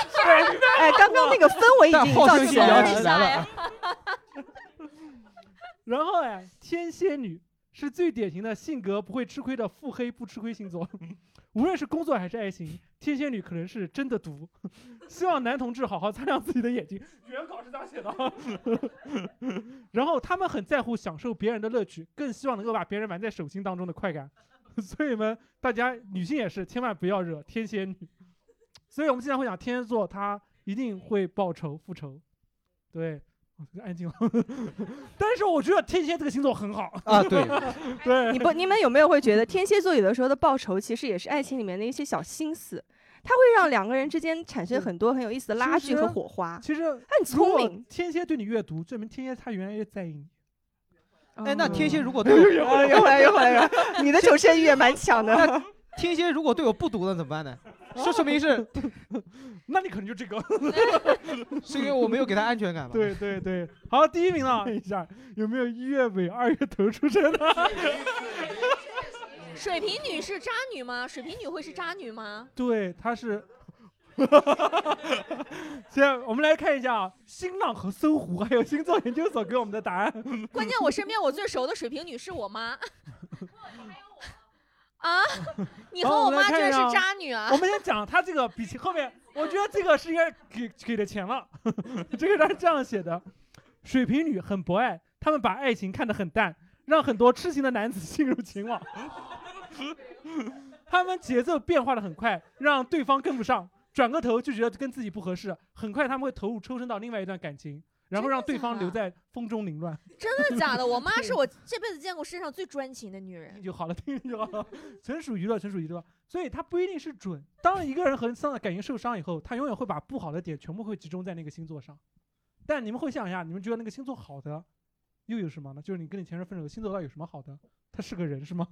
S1: 哎，刚刚那个氛围已经造
S7: 但好胜
S1: 起来了
S7: 起。来了。
S2: 然后哎，天蝎女是最典型的性格不会吃亏的腹黑不吃亏星座，无论是工作还是爱情，天蝎女可能是真的毒。希望男同志好好擦亮自己的眼睛。原稿是这样写的。然后他们很在乎享受别人的乐趣，更希望能够把别人玩在手心当中的快感。所以们大家女性也是千万不要惹天蝎女。所以我们经常会讲天蝎座他一定会报仇复仇。对。安静了，但是我觉得天蝎这个星座很好
S7: 啊，对，
S2: 对，
S1: 你不，你们有没有会觉得天蝎座有的时候的报仇，其实也是爱情里面的一些小心思，它会让两个人之间产生很多很有意思的拉锯和火花。
S2: 其实
S1: 他很聪明，
S2: 天蝎对你阅读，证明天蝎他原来也在意你。
S7: 哎，那天蝎如果
S1: 有
S7: 对
S1: 有
S7: 我，
S1: 有回来有回来，你的求生欲也蛮强的。
S7: 天蝎如果对我不读了怎么办呢？这说明是，
S2: 那你可能就这个，
S7: 是因为我没有给他安全感吧？
S2: 对对对，好，第一名呢？看一下有没有一月尾二月头出生的？
S4: 水瓶女是渣女吗？水瓶女会是渣女吗？
S2: 对，她是。先，我们来看一下啊，新浪和搜狐还有星座研究所给我们的答案。
S4: 关键我身边我最熟的水瓶女是我妈。啊，你和我妈居然是渣女啊
S2: 我！们先讲他这个比起后面，我觉得这个是应该给给的钱了。这个他是这样写的：水瓶女很博爱，他们把爱情看得很淡，让很多痴情的男子 陷入情网。他们节奏变化的很快，让对方跟不上，转个头就觉得跟自己不合适，很快他们会投入抽身到另外一段感情，然后让对方留在风中凌乱。
S4: 真的假的？我妈 是我这辈子见过世界上最专情的女人。
S2: 就好了，听就好了，纯属娱乐，纯属娱乐。所以它不一定是准。当一个人和上的感情受伤以后，他永远会把不好的点全部会集中在那个星座上。但你们会想一下，你们觉得那个星座好的又有什么呢？就是你跟你前任分手，星座到底有什么好的？他是个人是吗？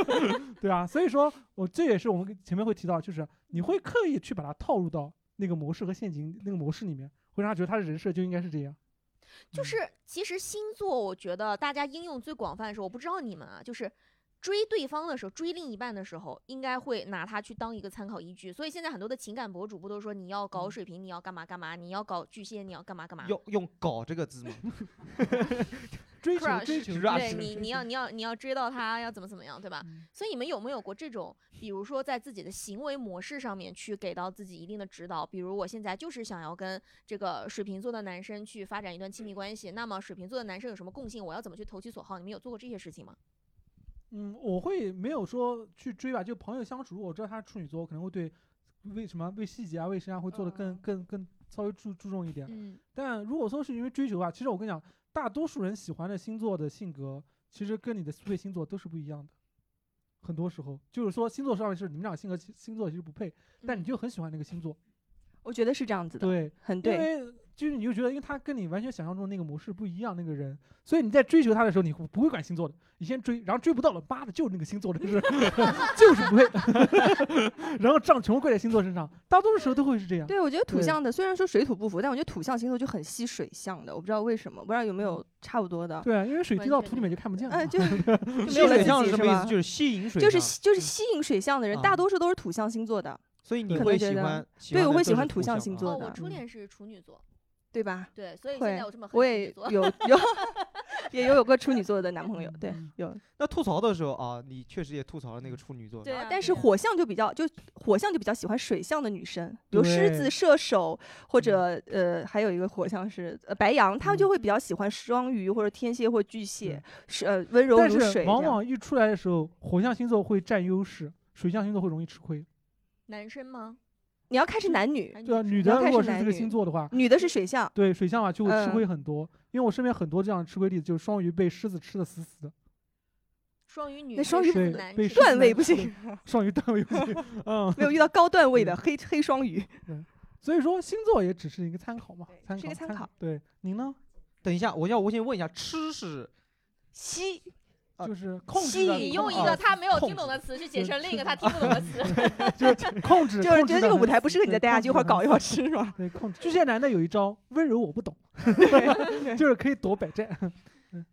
S2: 对啊，所以说我这也是我们前面会提到，就是你会刻意去把它套入到那个模式和陷阱那个模式里面，会让他觉得他的人设就应该是这样。
S4: 就是其实星座，我觉得大家应用最广泛的时候，我不知道你们啊，就是追对方的时候，追另一半的时候，应该会拿它去当一个参考依据。所以现在很多的情感博主不都说你要搞水瓶，你要干嘛干嘛，你要搞巨蟹，你要干嘛干嘛。
S7: 用用“搞”这个字吗？
S2: 追求求，
S4: 对你，你要你要你要追到他，要怎么怎么样，对吧？所以你们有没有过这种，比如说在自己的行为模式上面去给到自己一定的指导？比如我现在就是想要跟这个水瓶座的男生去发展一段亲密关系，那么水瓶座的男生有什么共性？我要怎么去投其所好？你们有做过这些事情吗？
S2: 嗯，我会没有说去追吧，就朋友相处，我知道他是处女座，我可能会对为什么为细节啊、为谁啊会做的更
S4: 嗯
S2: 更更稍微注注重一点。
S4: 嗯
S2: 但如果说是因为追求啊，其实我跟你讲，大多数人喜欢的星座的性格，其实跟你的配星座都是不一样的。很多时候就是说星座上面是你们俩性格星座其实不配，但你就很喜欢那个星座。
S1: 我觉得是这样子的，
S2: 对，
S1: 很对。
S2: 因为就是你就觉得，因为他跟你完全想象中的那个模式不一样，那个人，所以你在追求他的时候，你不会管星座的，你先追，然后追不到了，妈的，就是那个星座的，就 是就是不会，然后账全部怪在星座身上，大多数时候都会是这样。
S1: 对，我觉得土象的虽然说水土不服，但我觉得土象星座就很吸水象的，我不知道为什么，不知道有没有差不多的。
S2: 对啊，因为水滴到土里面就看不见了
S1: 哎，
S2: 嘛。
S1: 就
S7: 吸水象是什么意思？就是吸引水象
S1: 就是吸就是吸引水象的人，
S7: 啊
S1: 大多数都是土象星座的，
S7: 所以你会喜欢？
S1: 对我会喜欢土象星座的
S4: 我初恋是处女座，
S1: 对吧？
S4: 对，所以现在我这么恨
S1: 我也。有有 也有有个处女座的男朋友，对
S2: 嗯，
S1: 有。
S7: 那吐槽的时候啊，你确实也吐槽了那个处女座。
S4: 对啊
S1: 但是火象就比较就火象就比较喜欢水象的女生，比如狮子、射手，或者呃还有一个火象是呃白羊，他们就会比较喜欢双鱼或者天蝎或巨蟹，是呃温柔
S2: 但
S1: 如水
S2: 是。往往一出来的时候，火象星座会占优势，水象星座会容易吃亏。
S4: 男生吗？
S1: 你要看是男女，
S2: 对啊，女
S1: 你要看
S2: 的如果是这个星座的话，
S1: 女的是水象，
S2: 对水象啊就会吃
S1: 嗯
S2: 亏很多。因为我身边很多这样的吃亏例子，就是双鱼被狮子吃的死死的，
S4: 双鱼女
S1: 那双鱼
S2: 对
S4: 男
S1: 段位不行，
S2: 双鱼段位不行，嗯，
S1: 没有遇到高段位的黑黑双鱼。
S2: 所以说星座也只是一个参考嘛，参考
S1: 是一个参考。
S2: 对，您呢？
S7: 等一下，我要我先问一下，吃是
S1: 吸
S7: 啊
S2: 就是控制
S1: 吸
S2: 的
S4: 你用一
S2: 啊
S4: 个他没有听懂的词去解释另一个他听不懂的词。
S2: 就是控制，
S1: 就是觉得这个舞台不适合你再待下去，一会儿搞一会儿
S2: 吃。
S1: 是吧？
S2: 对，控制。巨蟹男的有一招温柔我不懂，就是可以躲百战。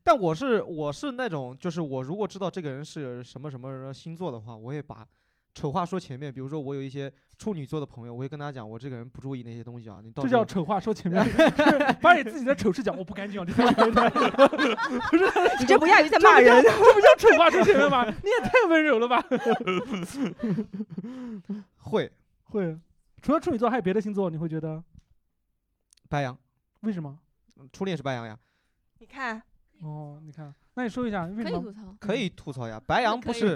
S7: 但我是我是那种，就是我如果知道这个人是什么什么星座的话，我也把丑话说前面。比如说我有一些处女座的朋友，我会跟他讲，我这个人不注意那些东西啊，你到时候
S2: 这叫丑话说前面，就是把你自己的丑事讲，我不干净啊，这 不是
S1: 你这不亚于在骂人。
S2: 这不叫丑话说前面吗？你也太温柔了吧？
S7: 会
S2: 会，除了处女座，还有别的星座，你会觉得
S7: 白羊，
S2: 为什么？
S7: 嗯初恋是白羊呀，
S1: 你看，
S2: 哦，你看，那你说一下为什么？
S4: 可以吐槽。
S7: 可以吐槽呀。白羊不是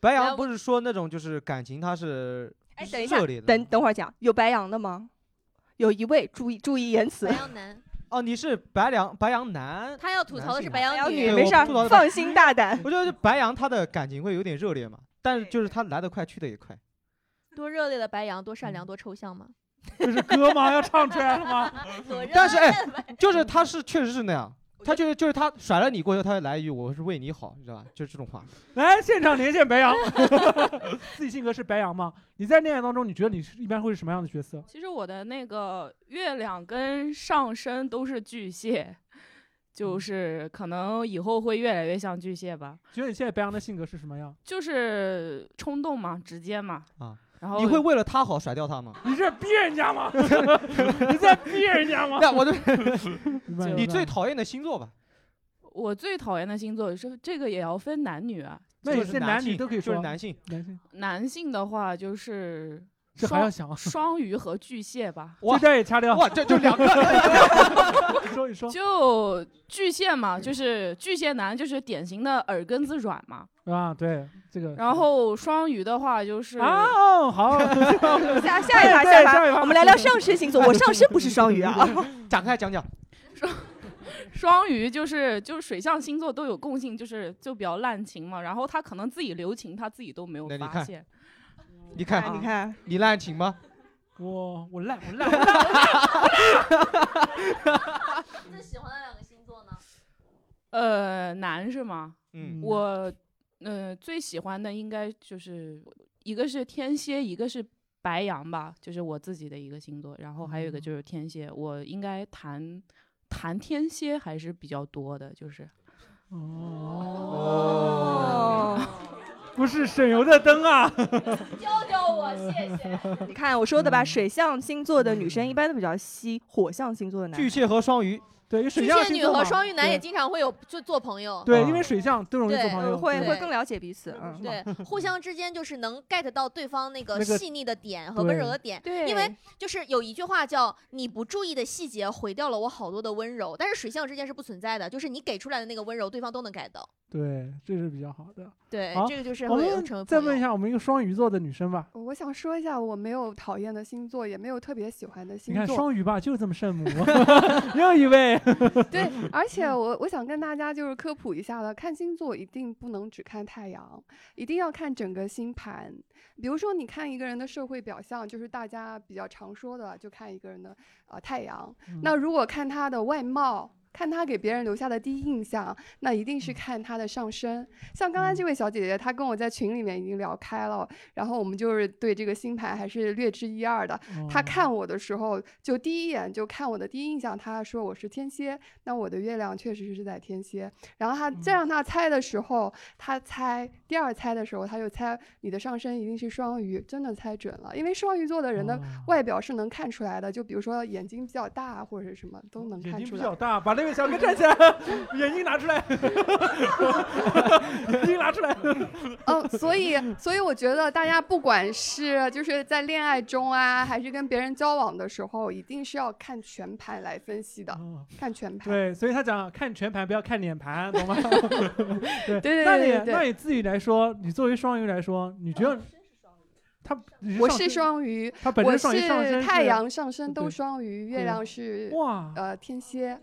S7: 白羊不是说那种就是感情他是
S1: 哎，等一下
S7: 热烈，的
S1: 等等会儿讲，有白羊的吗？有一位，注意注意言辞
S4: 白。羊男，
S7: 哦，你是白羊白羊男，
S4: 他要吐槽的是白羊女
S1: 没事放心大胆。
S7: 我觉得白羊他的感情会有点热烈嘛，但是就是他来得快去得也快。
S4: 多热烈的白羊，多善良，多抽象吗？
S2: 这是歌吗？要唱出来了吗？
S4: 多热
S7: 但是哎
S4: 烈的白羊
S7: 就是他是确实是那样，他就是就是他甩了你过后，他会来一句我是为你好，你知道吧？就是这种话。
S2: 来，现场连线白羊 自己性格是白羊吗？你在恋爱当中，你觉得你是一般会是什么样的角色？
S10: 其实我的那个月亮跟上升都是巨蟹，
S2: 嗯
S10: 就是可能以后会越来越像巨蟹吧，
S2: 觉得你现在白羊的性格是什么样？
S10: 就是冲动嘛，直接嘛。
S7: 啊，
S10: 然后
S7: 你会为了他好甩掉他吗？
S2: 你是逼人家吗？你在逼人家吗？
S7: 那我就 你最讨厌的星座吧？
S10: 我最讨厌的星座是这个也要分男女啊。
S7: 就
S2: 那有些男
S7: 是男
S2: 女都可以说
S7: 就是男性。
S2: 男性，
S10: 男性的话就是
S2: 这还要
S10: 双
S2: 想，
S10: 双鱼和巨蟹吧。
S7: 哇
S2: 这段也掐掉。
S7: 哇，这就两个。
S2: 你说一说
S10: 就巨蟹嘛，就是巨蟹男，就是典型的耳根子软嘛。
S2: 啊，对这个。
S10: 然后双鱼的话就是
S2: 啊，哦，好，
S1: 下下一
S2: 把，
S1: 下一趴，
S2: 下一趴
S1: 我们聊聊上升星座。我上升不是双鱼啊。
S7: 展开讲讲。
S10: 双双鱼就是就是水象星座都有共性，就是就比较滥情嘛。然后他可能自己留情，他自己都没有发现。
S7: 你看
S1: 哎你看，
S7: 你滥情吗？
S2: 我我烂我烂我烂，
S4: 最喜欢的两个星座呢？
S10: 呃，男是吗？
S7: 嗯，
S10: 我呃最喜欢的应该就是一个是天蝎，一个是白羊吧，就是我自己的一个星座，然后还有一个
S2: 哦
S10: 就是天蝎，我应该谈谈天蝎还是比较多的，就是。
S2: 哦，不是省油的灯啊！
S4: 教教我，谢谢。
S1: 你看我说的吧，
S2: 嗯
S1: 水象星座的女生一般都比较吸火象星座的男生。
S7: 巨蟹和双鱼，
S2: 对，因为水
S4: 巨蟹女
S2: 象星座嘛
S4: 和双鱼男也经常会有就做朋友。
S2: 对，
S7: 啊
S2: 因为水象都容易做朋友，
S1: 会会更了解彼此，嗯，
S4: 对，互相之间就是能 get 到对方那个细腻的点和温柔的点。
S1: 对，
S4: 因为就是有一句话叫“你不注意的细节毁掉了我好多的温柔”，但是水象之间是不存在的，就是你给出来的那个温柔，对方都能 get 到。
S2: 对，这是比较好的。
S4: 对，
S2: 好
S4: 这个就是
S2: 我
S4: 会
S2: 们再
S4: 成为朋友
S2: 问一下我们一个双鱼座的女生吧，
S11: 我想说一下，我没有讨厌的星座，也没有特别喜欢的星座你看。
S2: 双鱼吧，就是这么圣母。又一位，
S11: 对，而且我我想跟大家就是科普一下了，看星座一定不能只看太阳，一定要看整个星盘。比如说，你看一个人的社会表象，就是大家比较常说的，就看一个人的呃太阳。那如果看他的外貌，看他给别人留下的第一印象，那一定是看他的上身。像刚才这位小姐姐，她跟我在群里面已经聊开了，然后我们就是对这个星盘还是略知一二的。她
S2: 哦
S11: 看我的时候，就第一眼就看我的第一印象，她说我是天蝎，那我的月亮确实是在天蝎。然后她再让她猜的时候，她猜第二猜的时候，他就猜你的上身一定是双鱼，真的猜准了，因为双鱼座的人的
S2: 哦
S11: 外表是能看出来的，就比如说眼睛比较大或者什么都能看出来。
S2: 眼睛比较大，把那位小哥站起来，眼睛拿出来，眼睛拿出来。
S11: 嗯，所以所以我觉得大家不管是就是在恋爱中啊，还是跟别人交往的时候，一定是要看全盘来分析的，
S2: 哦
S11: 看全盘。
S2: 对，所以他讲看全盘，不要看脸盘，懂吗？对
S11: 对对
S2: 那你
S11: 对对
S2: 那你自己来说，你作为双鱼来说，你觉得他你
S11: 我是双鱼，
S2: 他本
S11: 我
S2: 身双鱼上
S11: 是
S2: 升是
S11: 太阳上升都双鱼，月亮是
S2: 哇，
S11: 呃天蝎。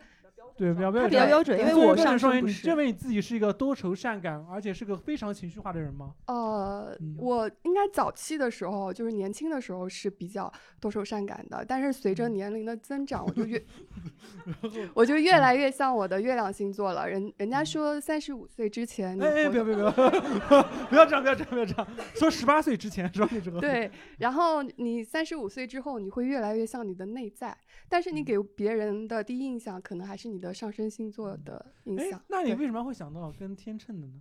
S2: 对，比较标准，
S1: 比较标准，因为我上升不是
S2: 你认为你自己是一个多愁善感，而且是个非常情绪化的人吗？
S11: 呃
S2: 嗯，
S11: 我应该早期的时候，就是年轻的时候是比较多愁善感的，但是随着
S2: 嗯
S11: 年龄的增长，我就越 我就越来越像我的月亮星座了。人人家说三十五岁之前，
S2: 哎哎，不要不要不要，不要这样 不要这样不要这样，说十八岁之前是吧？
S11: 对，然后你三十五岁之后，你会越来越像你的内在，但是
S2: 嗯
S11: 你给别人的第一印象可能还是你的上升星座的印
S2: 哎
S11: 象。，
S2: 那你为什么会想到跟天秤的呢？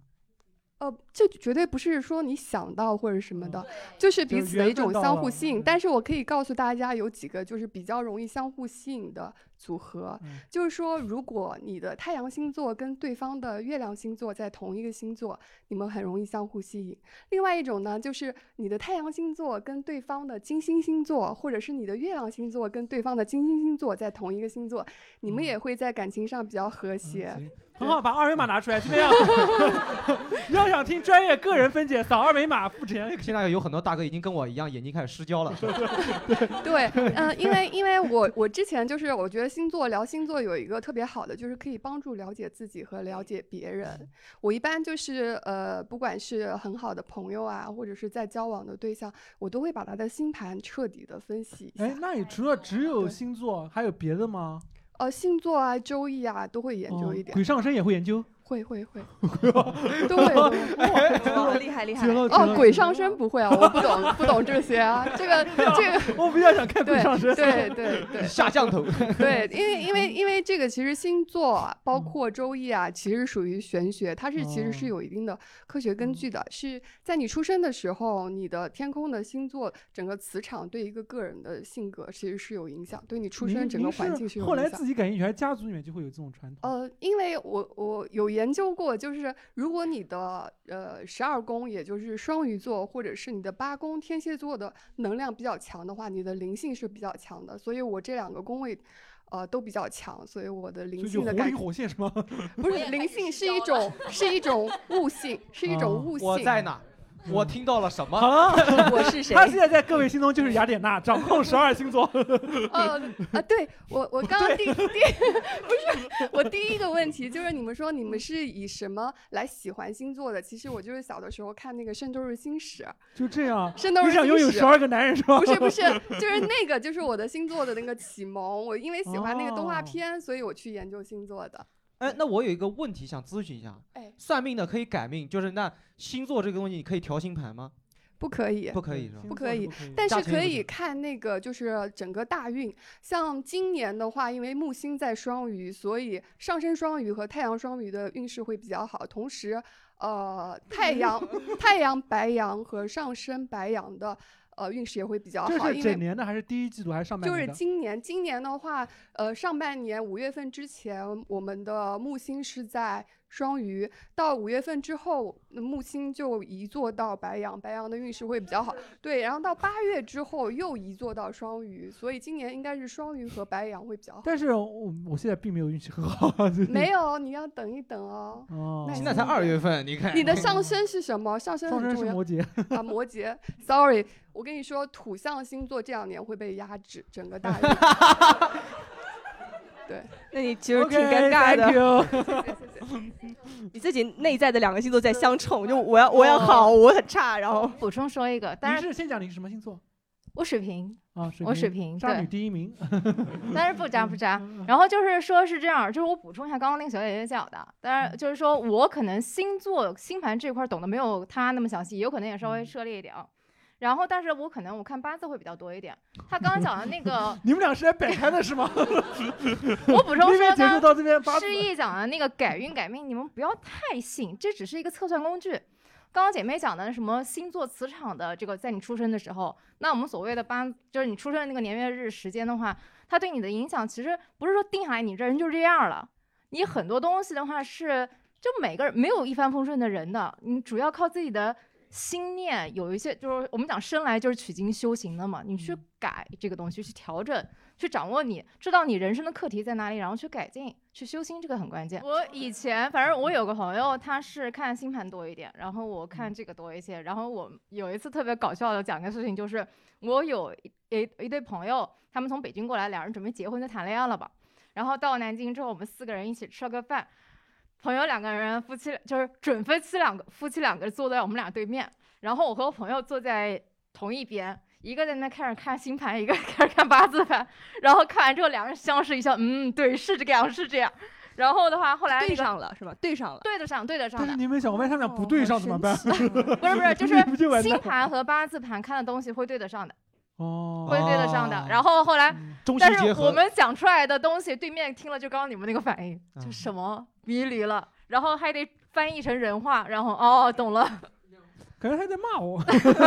S11: 呃，这绝对不是说你想到或者什么的，
S2: 嗯
S11: 就是彼此的一种相互吸引。
S2: 嗯
S11: 但是我可以告诉大家有几个就是比较容易相互吸引的组合，
S2: 嗯
S11: 就是说，如果你的太阳星座跟对方的月亮星座在同一个星座，你们很容易相互吸引。另外一种呢，就是你的太阳星座跟对方的金星星座，或者是你的月亮星座跟对方的金星星座在同一个星座，你们也会在感情上比较和谐。
S2: 很好，把二维码拿出来，怎么样？要想听专业个人分解，扫二维码付钱。
S7: 现在有很多大哥已经跟我一样，眼睛开始失焦了。
S11: 对，嗯、因为因为我我之前就是我觉得星座聊星座有一个特别好的，就是可以帮助了解自己和了解别人。我一般就是呃，不管是很好的朋友啊，或者是在交往的对象，我都会把他的星盘彻底的分析一下。
S2: 哎，那你除了只有星座，还有别的吗？
S11: 呃，星座啊、周易啊都会研究
S2: 哦
S11: 一点。
S2: 鬼上身也会研究。
S11: 会会会，都会都会。
S1: 哦，厉害厉害
S11: 哦，鬼上身不会啊，我不懂不懂这些啊，这个这个。
S2: 我比较想看鬼
S11: 对
S2: 上身。
S11: 对对对，
S7: 下降头。
S11: 对，因为因为因为这个其实星座啊，包
S2: 嗯
S11: 括周易啊，其实属于玄学，它是其实是
S2: 哦
S11: 有一定的科学根据的。是在你出生的时候，你的天空的星座整个磁场对一个个人的性格其实是有影响，对你出生
S2: 您
S11: 整个
S2: 您
S11: 环境是有
S2: 后来
S11: 影响
S2: 自。己感兴趣，还是家族里面就会有这种传统？
S11: 呃，因为我我有研究过，就是如果你的呃十二宫，也就是双鱼座，或者是你的八宫天蝎座的能量比较强的话，你的灵性是比较强的。所以我这两个宫位，呃，都比较强，所以我的灵性的感
S2: 活灵活现是吗？
S11: 不是灵性是一种是一种悟性，是一
S2: 哦
S11: 种悟性。
S7: 我在哪？我听到了什么？
S2: 好了，
S1: 我是谁？
S2: 他现在在各位心中就是雅典娜，掌控 十二星座。
S11: 哦啊，对我我刚刚第第不是我第一个问题就是你们说你们是以什么来喜欢星座的？其实我就是小的时候看那个《圣斗士星矢》，
S2: 就这样，
S11: 圣斗士星矢
S2: 拥有十二个男人是吧？
S11: 不是不是，就是那个就是我的星座的那个启蒙。我因为喜欢那个动画
S2: 哦
S11: 片，所以我去研究星座的。
S7: 哎，那我有一个问题想咨询一下，
S11: 哎，
S7: 算命的可以改命，就是那星座这个东西，你可以调星盘吗？
S11: 不可以，
S7: 不可以是吧？
S11: 不可以但是可以看那个就是整个大运。像今年的话，因为木星在双鱼，所以上升双鱼和太阳双鱼的运势会比较好。同时，呃，太阳 太阳白羊和上升白羊的呃运势也会比较好。
S2: 整年的还是第一季度还是上半年
S11: 就是？今年，今年的话，呃，上半年五月份之前，我们的木星是在双鱼，到五月份之后，那木星就移坐到白羊，白羊的运势会比较好。对，然后到八月之后又移坐到双鱼，所以今年应该是双鱼和白羊会比较好。
S2: 但是我我现在并没有运气很好，
S11: 没有，你要等一等哦。
S2: 哦，
S7: 现在才二月份，你看
S11: 你的 上升是什么？上升
S2: 上
S11: 很重要
S2: 升是摩羯，
S11: 啊，摩羯。Sorry，我跟你说，土象星座这两年会被压制，整个大运。对，
S1: 那你其实挺尴尬的。你自己内在的两个星座在相冲，就我要我要好，我很差，然后
S12: 补充说一个，但是
S2: 你是先讲你是什么星座
S12: 我水瓶，
S2: 啊？水
S12: 我水
S2: 瓶，
S12: 瓶
S2: 渣女
S12: 对
S2: 第一名。
S12: 但是不渣不渣。
S2: 嗯
S12: 然后就是说是这样，就是我补充一下刚刚那个小姐姐讲的，当
S2: 嗯
S12: 然就是说我可能星座星盘这块懂得没有她那么详细，有可能也稍
S2: 嗯
S12: 微涉猎一点啊。然后，但是我可能我看八字会比较多一点。他刚刚讲的那个，
S2: 你们俩是来摆摊的是吗？
S12: 我补充说刚
S2: 到这边八字
S12: 诗意讲的那个改运改命，你们不要太信，这只是一个测算工具。刚刚姐妹讲的什么星座磁场的这个，在你出生的时候，那我们所谓的八，就是你出生的那个年月日时间的话，它对你的影响其实不是说定下来你这人就这样了，你很多东西的话是，就每个人没有一帆风顺的人的，你主要靠自己的心念，有一些就是我们讲生来就是取经修行的嘛，你去改这个东西，去调整，去掌握你，知道你人生的课题在哪里，然后去改进，去修心，这个很关键。我以前反正我有个朋友，他是看星盘多一点，然后我看这个多一些。然后我有一次特别搞笑的讲个事情，就是我有一一一对朋友，他们从北京过来，两人准备结婚就谈恋爱了吧。然后到南京之后，我们四个人一起吃了个饭，朋友两个人，夫妻就是准夫妻两个，夫妻两个坐在我们俩对面，然后我和我朋友坐在同一边，一个在那开始看星盘，一个 开始看八字盘，然后看完之后两人相视一笑，嗯，对，是这个样，是这样。然后的话，后来、那
S1: 对上了是吧？对上了，
S12: 对得上，对得上的
S2: 但是。你们想，万一他们俩不对上怎么办？
S12: 不是不是，就是星盘和八字盘看的东西会对得上的，
S2: 哦，
S12: 会对得上的。然后后来，但是我们讲出来的东西，对面听了就刚刚你们那个反应，就
S7: 嗯
S12: 什么迷离了，然后还得翻译成人话，然后哦懂了。
S2: 可能还在骂我。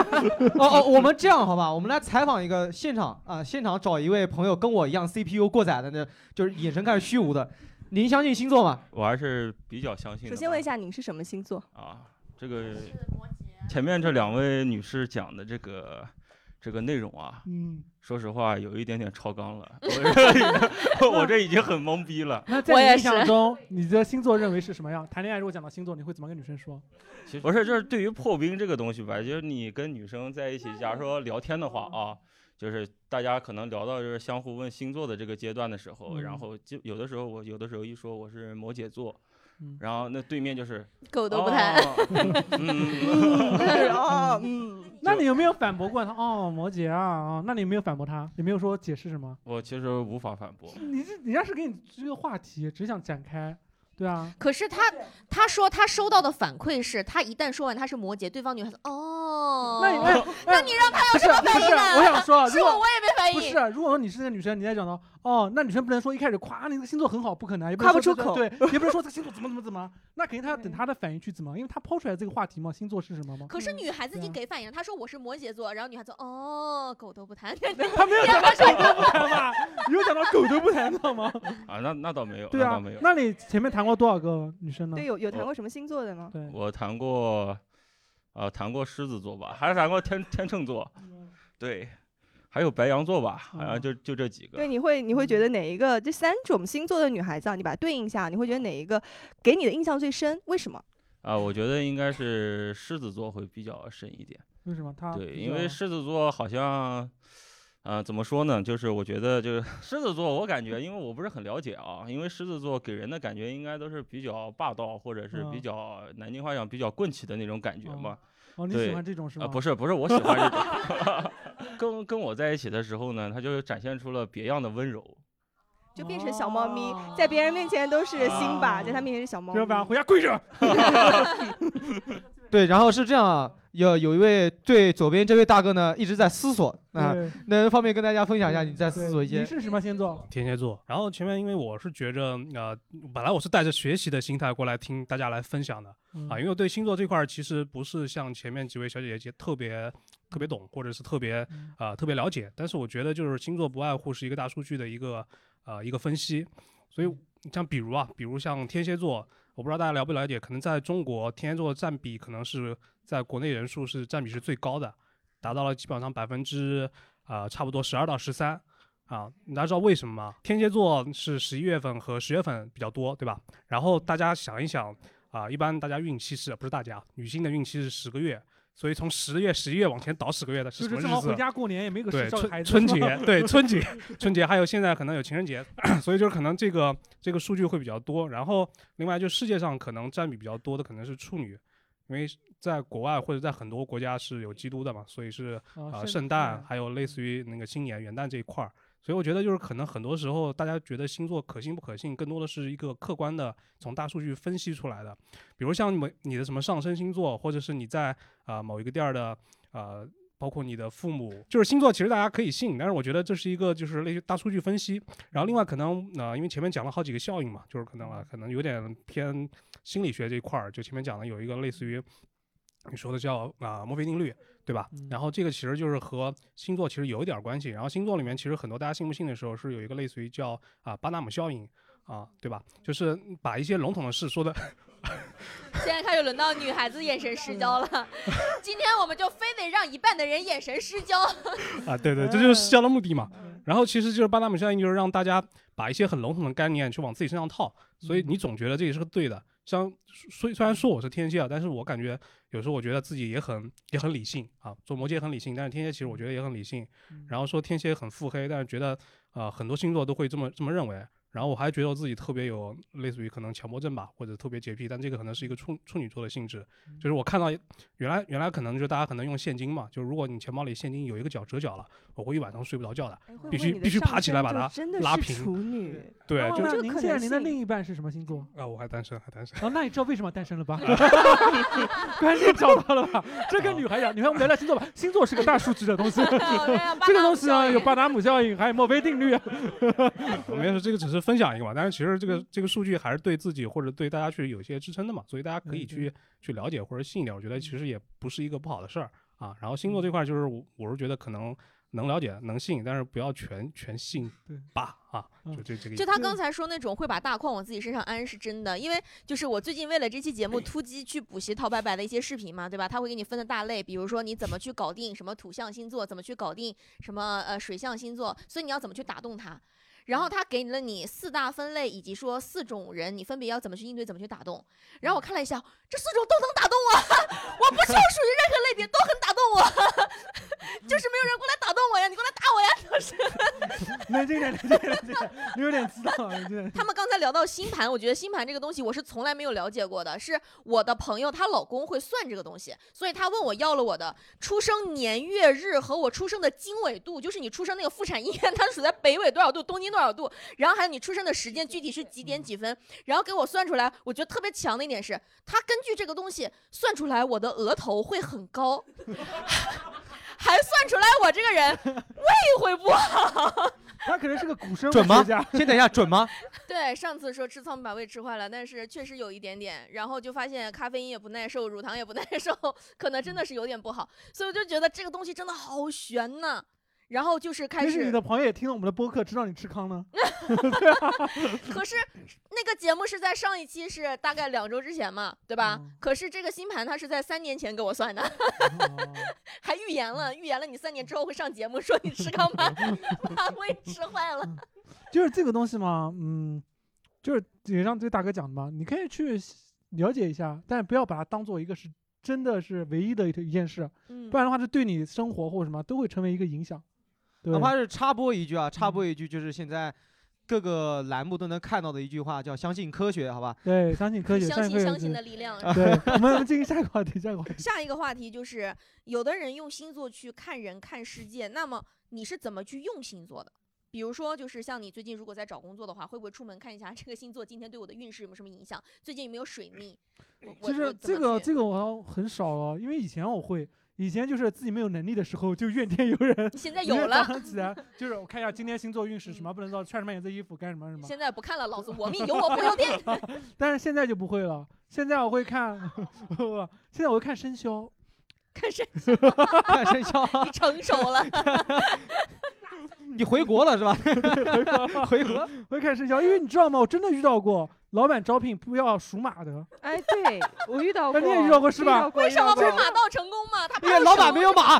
S7: 哦哦，我们这样好吧？我们来采访一个现场啊，现场找一位朋友跟我一样 CPU 过载的呢，就是眼神开始虚无的。您相信星座吗？
S3: 我还是比较相信的。
S1: 首先问一下您是什么星座？
S3: 啊，这个前面这两位女士讲的这个这个内容啊，
S2: 嗯，
S3: 说实话有一点点超纲了，我这 我这已经很懵逼了。
S2: 那在你印象中，你的星座认为是什么样？谈恋爱如果讲到星座，你会怎么跟女生说？
S3: 其实不是，就是对于破冰这个东西吧，就是你跟女生在一起，假如说聊天的话啊，就是大家可能聊到就是相互问星座的这个阶段的时候，
S1: 嗯
S3: 然后就有的时候我有的时候一说我是摩羯座。
S2: 嗯
S3: 然后那对面就是
S1: 狗都不谈
S3: 哦嗯
S2: 那你有没有反驳过他？哦，摩羯啊啊，那你有没有反驳他？有没有说解释什么？
S3: 我其实无法反驳。
S2: 你这人家是给你这个话题，只想展开，对啊。
S4: 可是他他说他收到的反馈是，他一旦说完他是摩羯，对方女孩子哦，
S2: 那你哎
S4: 那你让他有什么反，应呢？
S2: 我想说如果
S4: 我我也没反应。
S2: 不是，如果说你是那个女生，你在讲到哦，那女生不能说一开始夸你这个星座很好，不可能，也不能说
S1: 夸不出口
S2: 对，也不能说这个星座怎么怎么怎么，那肯定他要等他的反应去怎么，因为他抛出来这个话题嘛，星座是什么嘛。
S4: 可是女孩子已经给反应了，她说我是摩羯座，然后女孩子哦，狗都不谈。
S2: 他没有讲到 狗都不谈吧？有讲到狗都不谈，知道吗？
S3: 啊，那那倒没有，
S2: 对啊
S3: 那倒没有。，
S2: 那你前面谈过多少个女生呢？
S1: 对，有有谈过什么星座的吗？
S2: 对，
S3: 我谈过，呃，谈过狮子座吧，还是谈过天天秤座，对，还有白羊座吧，好像就就这几个。
S1: 对，你会你会觉得哪一个这三种星座的女孩子啊，你把它对应一下，你会觉得哪一个给你的印象最深？为什么？
S3: 啊，我觉得应该是狮子座会比较深一点。
S2: 为什么他
S3: 对，因为狮子座好像，呃，怎么说呢？就是我觉得，就是狮子座，我感觉，因为我不是很了解啊，因为狮子座给人的感觉应该都是比较霸道，或者是比
S2: 嗯
S3: 较南京话讲比较棍气的那种感觉嘛。
S2: 哦，你
S3: 对
S2: 喜欢这种是
S3: 啊，
S2: 吗？
S3: 不是不是，我喜欢这种。跟跟我在一起的时候呢，他就展现出了别样的温柔。
S1: 就变成小猫咪，在别人面前都是辛巴，
S3: 啊
S1: 在他面前是小猫咪。
S2: 要不然回家跪着。
S7: 对，然后是这样啊，有有一位对左边这位大哥呢一直在思索啊
S2: 对，
S7: 能方便跟大家分享一下你在思索一些？
S2: 你是什么星座？
S13: 天蝎座。然后前面因为我是觉着呃，本来我是带着学习的心态过来听大家来分享的
S2: 嗯
S13: 啊，因为我对星座这块儿其实不是像前面几位小姐姐特别特别懂，或者是特别啊、呃特别了解，但是我觉得就是星座不外乎是一个大数据的一个呃一个分析，所以像比如啊，比如像天蝎座，我不知道大家了不了解，可能在中国天蝎座占比可能是在国内人数是占比是最高的，达到了基本上百分之啊差不多十二到十三。啊，大家知道为什么吗？天蝎座是十一月份和十月份比较多，对吧？然后大家想一想啊，一般大家孕期是不是大家女性的孕期是十个月，所以从十月、十一月往前倒十个月的是
S2: 就
S13: 什么日子？
S2: 是正好回家过年也没个
S13: 对
S2: 事，照顾孩
S13: 春春节，对 春节，春节还有现在可能有情人节，所以就是可能这个这个数据会比较多。然后另外就世界上可能占比比较多的可能是处女，因为在国外或者在很多国家是有基督的嘛，所以是啊、
S2: 啊圣
S13: 圣诞还有类似于那个新年元旦这一块儿。所以我觉得就是可能很多时候大家觉得星座可信不可信，更多的是一个客观的从大数据分析出来的。比如像你们你的什么上升星座，或者是你在啊、某一个店儿的呃，包括你的父母，就是星座，其实大家可以信，但是我觉得这是一个就是类似大数据分析。然后另外可能呃，因为前面讲了好几个效应嘛，就是可能啊，可能有点偏心理学这一块儿，就前面讲的有一个类似于你说的叫啊、墨菲定律，对吧？然后这个其实就是和星座其实有一点儿关系。然后星座里面其实很多大家信不信的时候是有一个类似于叫啊、巴纳姆效应啊，对吧？就是把一些笼统的事说的
S4: 现在开始轮到女孩子眼神失焦了，今天我们就非得让一半的人眼神失焦。
S13: 啊，对对，这就是失焦的目的嘛。然后其实就是巴纳姆效应，就是让大家把一些很笼统的概念去往自己身上套，所以你总觉得这也是个对的。像虽虽然说我是天蝎啊，但是我感觉有时候我觉得自己也很也很理性啊，做摩羯很理性，但是天蝎其实我觉得也很理性。然后说天蝎很腹黑，但是觉得啊、呃很多星座都会这么这么认为。然后我还觉得我自己特别有类似于可能强迫症吧，或者特别洁癖，但这个可能是一个处处女座的性质，就是我看到原来原来可能就大家可能用现金嘛，就是如果你钱包里现金有一个角折角了，我会一晚上睡不着觉的，必须必须爬起来把它
S1: 真的
S13: 拉平。
S1: 是处女，
S13: 对，就
S2: 您现在您的另一半是什么星座？
S13: 啊，我还单身，还单身。
S2: 哦，那你知道为什么单身了吧？关键找到了吧？这跟女孩讲，你看我们聊聊星座吧，星座是个大数据的东西，这个东西啊有巴达姆效应，还有墨菲定律。
S13: 我没有说这个只是分享一个嘛，但是其实这个这个数据还是对自己或者对大家去有一些支撑的嘛，所以大家可以
S2: 嗯
S13: 去去了解或者信一点，我觉得其实也不是一个不好的事儿啊。然后星座这块儿就是我我是觉得可能能了解能信，但是不要全全信吧啊，就这这个意思。
S4: 就他刚才说那种会把大框往自己身上安是真的，因为就是我最近为了这期节目突击去补习陶白白的一些视频嘛，对吧？他会给你分的大类，比如说你怎么去搞定什么土象星座，怎么去搞定什么呃水象星座，所以你要怎么去打动他。然后他给了你四大分类，以及说四种人，你分别要怎么去应对，怎么去打动。然后我看了一下，这四种都能打动我，我不需要属于任何类别，都很打动我，就是没有人过来打动我呀，你过来打我呀，都是。
S2: 冷静点，冷静点，冷静点，你有点激动，冷静。
S4: 他们刚才聊到星盘，我觉得星盘这个东西我是从来没有了解过的，是我的朋友她老公会算这个东西，所以他问我要了我的出生年月日和我出生的经纬度，就是你出生那个妇产医院它处在北纬多少度，东经多少度，然后还有你出生的时间具体是几点几分，然后给我算出来，我觉得特别强的一点是，他根据这个东西算出来我的额头会很高，还算出来我这个人 胃会不好。
S2: 他可能是个古生物
S7: 准吗
S2: 学家？
S7: 先等一下，准吗？
S4: 对，上次说吃糙米把胃吃坏了，但是确实有一点点，然后就发现咖啡因也不耐受，乳糖也不耐受，可能真的是有点不好，所以我就觉得这个东西真的好悬呐。然后就是开始
S2: 你的，朋友也听了我们的播客，知道你吃糠呢。
S4: 可是那个节目是在上一期是大概两周之前嘛，对吧？可是这个星盘它是在三年前给我算的，还预言了，预言了你三年之后会上节目说你吃糠把把胃吃坏了。
S2: 就是这个东西嘛，嗯，就是也像这个大哥讲的嘛，你可以去了解一下，但不要把它当做一个是真的是唯一的一一件事，
S4: 嗯
S2: 不然的话，这对你生活或者什么都会成为一个影响。对
S7: 哪怕是插播一句啊，插播一句，就是现在各个栏目都能看到的一句话，叫“相信科学”，好吧？
S2: 对，相信科学，
S4: 相信相信的力量
S2: 对，我们进行下一个话题，下一个话题。
S4: 下一个话题就是，有的人用星座去看人、看世界，那么你是怎么去用星座的？比如说，就是像你最近如果在找工作的话，会不会出门看一下这个星座今天对我的运势有没有什么影响？最近有没有水逆？我我
S2: 其实这个这个我很少了，因为以前我会，以前就是自己没有能力的时候就怨天尤人。
S4: 现在有了
S2: 早上起来就是我看一下今天星座运势什么不能做，穿什么颜色衣服干什么什么。
S4: 现在不看了，老子我命由我不由天。
S2: 但是现在就不会了，现在我会看，现在我会看生肖。
S4: 看生肖，
S7: 看生肖，
S4: 你成熟了。
S7: 你回国了是吧？
S2: 回国会看生肖，因为你知道吗？我真的遇到过老板招聘不要属马的。
S11: 哎，对我遇到过，
S2: 你也遇到过是吧？
S4: 为什么不是马到成功吗？他
S7: 因为老板没有马，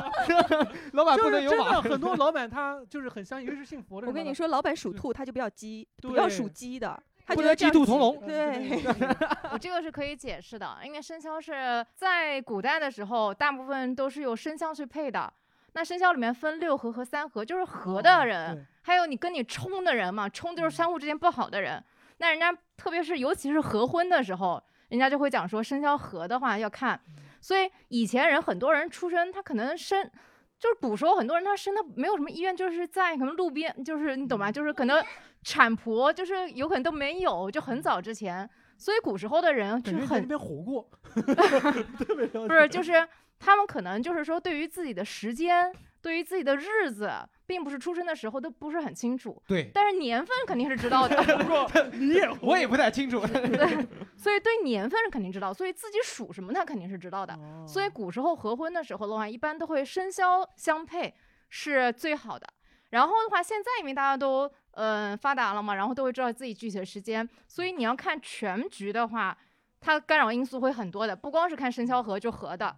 S7: 老板
S2: 就是真
S7: 不能有马。
S2: 的很多老板他就是很相信，因为是信佛的人。
S1: 我跟你说，老板属兔，他就不要鸡，不
S2: 对
S1: 要属鸡的，他
S7: 不能
S1: 觉得这样
S7: 鸡兔同笼
S1: 对，
S12: 我这个是可以解释的，因为生肖是在古代的时候，大部分都是由生肖去配的。那生肖里面分六合和三合，就是合的人，
S2: 对
S12: 还有你跟你冲的人嘛，冲就是相互之间不好的人。那人家特别是尤其是合婚的时候，人家就会讲说生肖合的话要看。所以以前人很多人出生，他可能生。就是古时候很多人他生他没有什么医院，就是在可能路边，就是你懂吗？就是可能产婆就是有可能都没有，就很早之前，所以古时候的人
S2: 感觉在那
S12: 是很
S2: 边活过，特别
S12: 不是，就是他们可能就是说，对于自己的时间，对于自己的日子，并不是出生的时候都不是很清楚。
S7: 对
S12: 但是年份肯定是知道的。
S2: 你也
S7: 我也不太清楚。
S12: 对，所以对年份是肯定知道，所以自己属什么他肯定是知道的。
S2: 哦
S12: 所以古时候合婚的时候的话，一般都会生肖相配是最好的。然后的话，现在因为大家都嗯、呃发达了嘛，然后都会知道自己具体的时间，所以你要看全局的话，它干扰因素会很多的，不光是看生肖合就合的。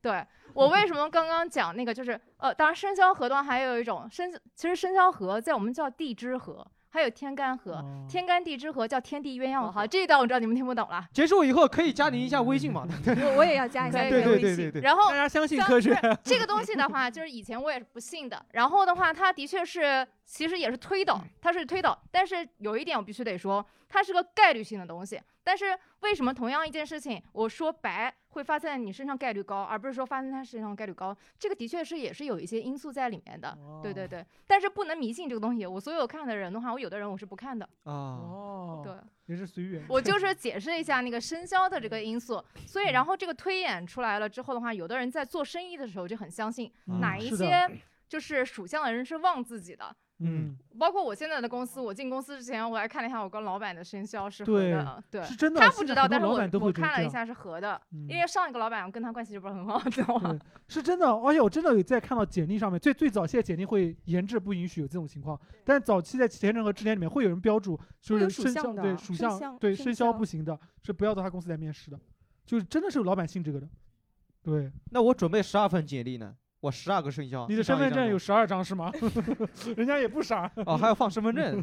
S12: 对我为什么刚刚讲那个，就是呃，当然生肖合的话，还有一种生，其实生肖合在我们叫地支合，还有天干合，天干地支合叫天地鸳鸯合。好，这一段我知道你们听不懂了。
S7: 结束以后可以加您一下微信嘛？
S1: 我我也要加一下
S7: 对
S1: 你的微信。
S7: 对对对对。
S12: 然后
S2: 大家相信科学
S12: 这个东西的话，就是以前我也是不信的。然后的话，它的确是，其实也是推导，它是推导。但是有一点我必须得说，它是个概率性的东西。但是为什么同样一件事情，我说白会发生在你身上概率高，而不是说发生在他身上概率高？这个的确是也是有一些因素在里面的。对对对，但是不能迷信这个东西。我所有看的人的话，我有的人我是不看的。
S7: 啊，
S2: 哦，
S12: 对，
S2: 也是随缘。
S12: 我就 是解释一下那个生肖的这个因素，所以然后这个推演出来了之后的话，有的人在做生意的时候就很相信
S2: 嗯
S12: 哪一些就是属相的人是旺自己的。
S2: 嗯，
S12: 包括我现在的公司，我进公司之前我还看了一下我跟老板的生肖是合
S2: 对
S12: 的，对，
S2: 是真的
S12: 他不知道，
S2: 老板都会
S12: 我
S2: 觉得这样
S12: 看了一下是合的，
S2: 嗯
S12: 因为上一个老板我跟他关系就不是很好，知道吗？
S2: 对，是真的，而且我真的有在看到简历上面，最最早现在简历会研制不允许有这种情况，但早期在前任和智联里面会有人标注，就是生肖
S1: 属相
S2: 对属相对生肖
S1: 肖
S2: 不行的，是不要到他公司来面试的，就是真的是有老板信这个的。对，
S7: 那我准备十二份简历呢，我十二个生肖。
S2: 你的身份证有十二张是吗？人家也不傻。
S7: 哦，还要放身份证。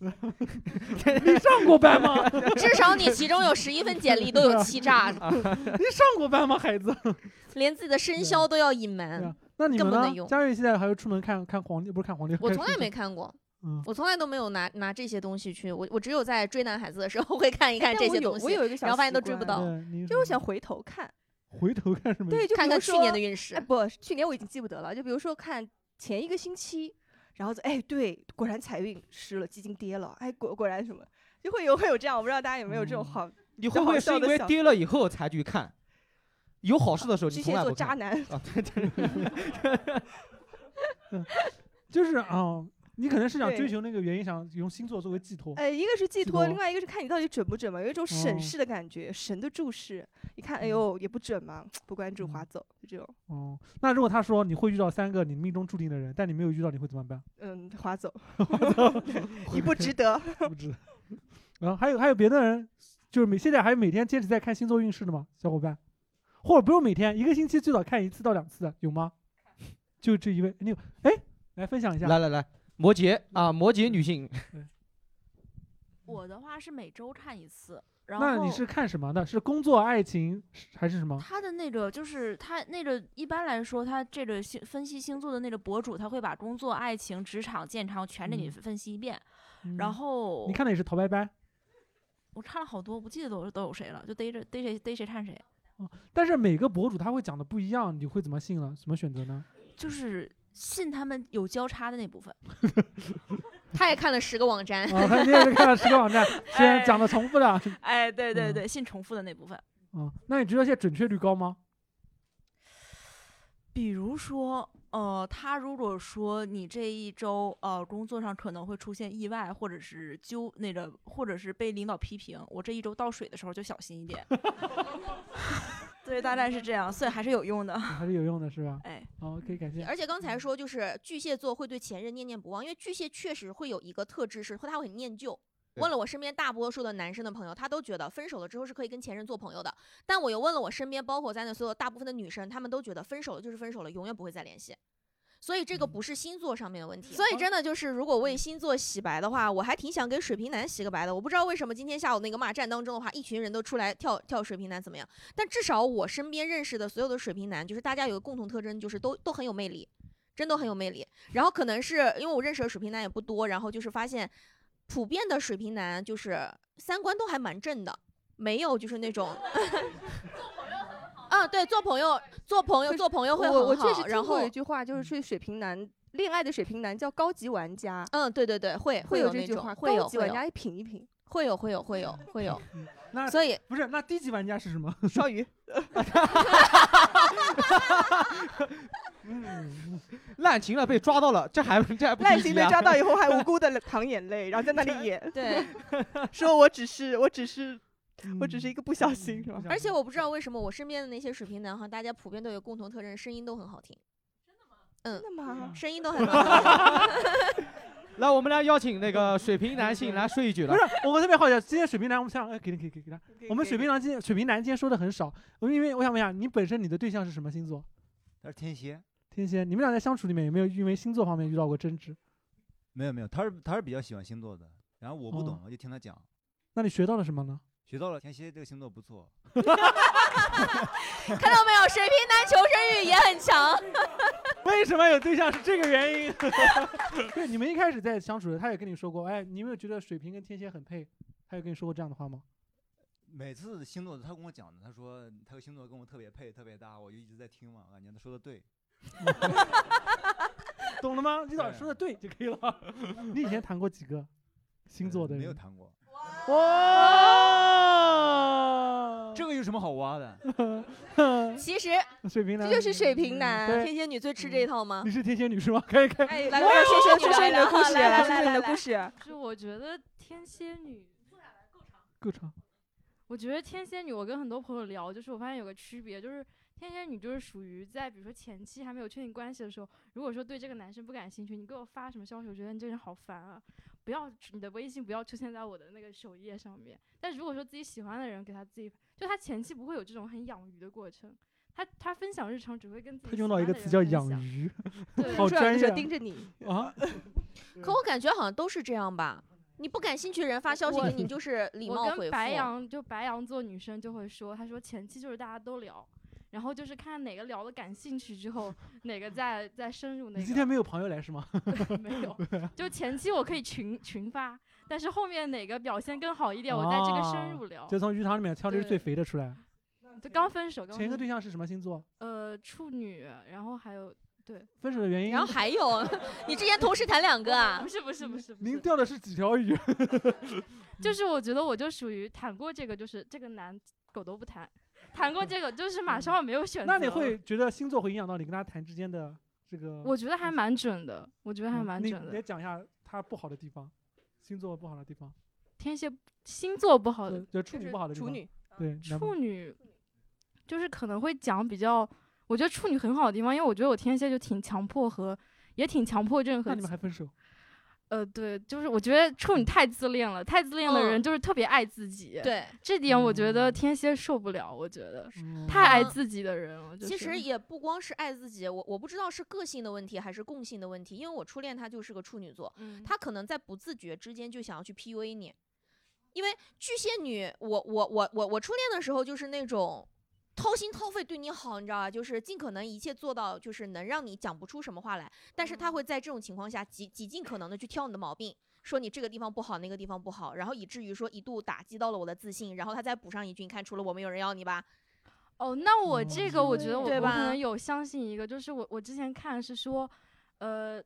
S2: 你上过班吗？
S4: 至少你其中有十一份简历都有欺诈，
S2: 你上过班吗，孩子？
S4: 连自己的生肖都要隐瞒，
S2: 那你们呢
S4: 更不能？用。
S2: 佳瑞现在还会出门看看皇帝，不是看皇帝？
S4: 我从来没看过。
S2: 嗯
S4: 我从来都没有拿拿这些东西去，我我只有在追男孩子的时候会看一看这些东西，
S1: 我有一个小
S4: 然后发现都追不到。
S1: 就是我想回头看，
S2: 回头看什么？
S1: 对，就
S4: 看看去年的运势
S1: 哎，不，去年我已经记不得了。就比如说看前一个星期，然后哎，对，果然财运失了，基金跌了，哎，果果然什么，就会有会有这样，我不知道大家有没有这种好，
S7: 嗯你会不会是因为跌了以后才去看？有好事的时候你
S1: 巨蟹座
S7: 从来不看。
S1: 渣男，
S7: 啊，对对。
S2: 就是啊、你可能是想追求那个原因，想用星座作为寄托。
S1: 呃，一个是寄
S2: 寄
S1: 托，另外一个是看你到底准不准嘛，有一种审
S2: 哦
S1: 视的感觉，神的注视，一看，哎呦，也不准嘛，不关注，划走，就这种，
S2: 哦，那如果他说你会遇到三个你命中注定的人，但你没有遇到，你会怎么办？
S1: 嗯，划走，你不值得。
S2: 不值得。然后还有还有别的人，就是每现在还有每天坚持在看星座运势的吗？小伙伴，或者不用每天，一个星期最少看一次到两次的，有吗？就这一位，你有哎，来分享一下。
S7: 来来来，摩羯啊，摩羯女性。
S14: 我的话是每周看一次，然后
S2: 那你是看什么的？是工作、爱情还是什么？
S14: 他的那个就是他那个一般来说，他这个星分析星座的那个博主，他会把工作、爱情、职场、健康全给你
S2: 嗯
S14: 分析一遍。
S2: 嗯
S14: 然后
S2: 你看的也是陶白白，
S14: 我看了好多，不记得都都有谁了，就逮着逮谁逮谁看谁。
S2: 但是每个博主他会讲的不一样，你会怎么信了？怎么选择呢？
S14: 就是信他们有交叉的那部分。
S4: 他也看了十个网站。
S2: 哦，他你也是看了十个网站，虽然讲的重复的。
S14: 哎，对对对，信重复的那部分。
S2: 嗯，那你知道现在准确率高吗？
S14: 比如说，呃，他如果说你这一周呃工作上可能会出现意外，或者是纠那个，或者是被领导批评，我这一周倒水的时候就小心一点。对，大概是这样，所以还是有用的。
S2: 还是有用的，是吧？
S14: 哎，
S2: 好，可以感谢。
S4: 而且刚才说就是巨蟹座会对前任念念不忘，因为巨蟹确实会有一个特质是，他会很念旧。问了我身边大多数的男生的朋友，他都觉得分手了之后是可以跟前任做朋友的。但我又问了我身边包括在内所有大部分的女生，他们都觉得分手了就是分手了，永远不会再联系。所以这个不是星座上面的问题。所以真的就是，如果为星座洗白的话，我还挺想给水瓶男洗个白的。我不知道为什么今天下午那个骂战当中的话，一群人都出来跳跳水瓶男怎么样？但至少我身边认识的所有的水瓶男，就是大家有个共同特征，就是都都很有魅力，真的很有魅力。然后可能是因为我认识的水瓶男也不多，然后就是发现。普遍的水瓶男就是三观都还蛮正的，没有就是那种，啊，对，做朋友，做朋友，做朋友会很好。
S1: 我我确实
S4: 然后
S1: 听过一句话，就是说水瓶男恋爱的水瓶男叫高级玩家。
S4: 嗯，对对对，会
S1: 会
S4: 有那种
S1: 这句话，
S4: 会有
S1: 高级玩家品一品。
S4: 会有会有会有会有。
S2: 那
S4: 所以
S2: 不是那低级玩家是什么？
S1: 双鱼。
S7: 嗯，滥情了被抓到了，这还这还不
S1: 赖
S7: 低级啊
S1: 情被抓到以后还 无辜的淌眼泪，然后在那里演。
S4: 对，
S1: 说我只是我只是我只是一个不小心，是吧？
S4: 而且我不知道为什么我身边的那些水瓶男哈，大家普遍都有共同特征，声音都很好听。真的吗？嗯，
S1: 真的吗？
S4: 声音都很 好听。
S7: 来，我们来邀请那个 水瓶男性来说一句了。
S2: 不是，我特别好奇，今天水瓶男，我们想，哎，给你，给给给他。我们水瓶男今天水瓶男今天说的很少，我因为我想问一下，你本身你的对象是什么星座？
S15: 他是天蝎，
S2: 天蝎。你们俩在相处里面有没有因为星座方面遇到过争执？
S15: 没有没有，他是他是比较喜欢星座的，然后我不懂
S2: 哦，
S15: 我就听他讲，
S2: 那你学到了什么呢？
S15: 学到了天蝎这个星座不错，
S4: 看到没有，水瓶男求生欲也很强。
S2: 为什么有对象是这个原因？对，你们一开始在相处的，他也跟你说过，哎，你有没有觉得水瓶跟天蝎很配？他有跟你说过这样的话吗？
S15: 每次星座他跟我讲的，他说他个星座跟我特别配，特别搭，我就一直在听嘛，感觉他说的对。
S2: 懂了吗？你早说的对就可以了。你以前谈过几个星座的人？
S15: 没有谈过。
S2: 哇，
S15: 这个有什么好挖的？
S4: 其实
S2: 水瓶男，
S4: 这就是水瓶男，天蝎女最吃这一套吗
S2: 你？是天蝎女是吗？可以可以。
S4: 哎，来，
S1: 来
S4: 说说
S1: 说说你的故事
S4: 来
S1: 来说说你的故事
S16: 就是我觉得天蝎女，
S2: 够长。
S16: 我觉得天蝎女，我跟很多朋友聊，就是我发现有个区别，就是天蝎女就是属于在比如说前期还没有确定关系的时候，如果说对这个男生不感兴趣，你给我发什么消息，我觉得你这个人好烦啊，不要你的微信不要出现在我的那个首页上面。但如果说自己喜欢的人给他自己，就他前期不会有这种很养鱼的过程。他他分享日常只会跟自己
S2: 他用到一个词叫养鱼
S16: 对，
S2: 好专业啊。
S1: 盯着你
S2: 啊！
S4: 可我感觉好像都是这样吧。你不感兴趣的人发消息给你，就是礼貌回复。
S16: 我跟白羊就白羊座女生就会说，她说前期就是大家都聊，然后就是看哪个聊的感兴趣之后，哪个再再深入那个。
S2: 你今天没有朋友来是吗？
S16: 没有，就前期我可以群群发，但是后面哪个表现更好一点，我再这个深入聊。
S2: 啊就从鱼塘里面挑这个最肥的出来。
S16: 就刚分手，刚
S2: 前一个对象是什么星座？
S16: 呃，处女，然后还有对，
S2: 分手的原因？
S4: 然后还有，你之前同时谈两个啊？
S16: 不是不是不是，
S2: 您钓的是几条鱼？
S16: 就是我觉得我就属于谈过这个，就是这个男狗都不谈，谈过这个就是马上没有选择。
S2: 那你会觉得星座会影响到你跟他谈之间的这个？
S16: 我觉得还蛮准的，我觉得还蛮准的。
S2: 你讲一下他不好的地方，星座不好的地方。
S16: 天蝎星座不好的，
S2: 就处女不好的地方。
S16: 处女，
S2: 对，
S16: 处女就是可能会讲比较，我觉得处女很好的地方，因为我觉得我天蝎就挺强迫和也挺强迫症和
S2: 那你们还分手？
S16: 呃，对，就是我觉得处女太自恋了，太自恋的人
S4: 嗯
S16: 就是特别爱自己。
S4: 对
S16: 这点我觉得天蝎受不了，我觉得
S2: 嗯
S16: 太爱自己的人了。就是
S4: 其实也不光是爱自己，我我不知道是个性的问题还是共性的问题，因为我初恋他就是个处女座，
S16: 嗯
S4: 他可能在不自觉之间就想要去 PUA 你，因为巨蟹女，我我我我我初恋的时候就是那种。掏心掏肺对你好，你知道吧？就是尽可能一切做到，就是能让你讲不出什么话来。但是他会在这种情况下极极尽可能的去挑你的毛病，说你这个地方不好，那个地方不好，然后以至于说一度打击到了我的自信，然后他再补上一句：“你看，除了我没有人要你吧。”
S16: 哦，那我这个我觉得我我可能有相信一个，就是我我之前看是说，呃，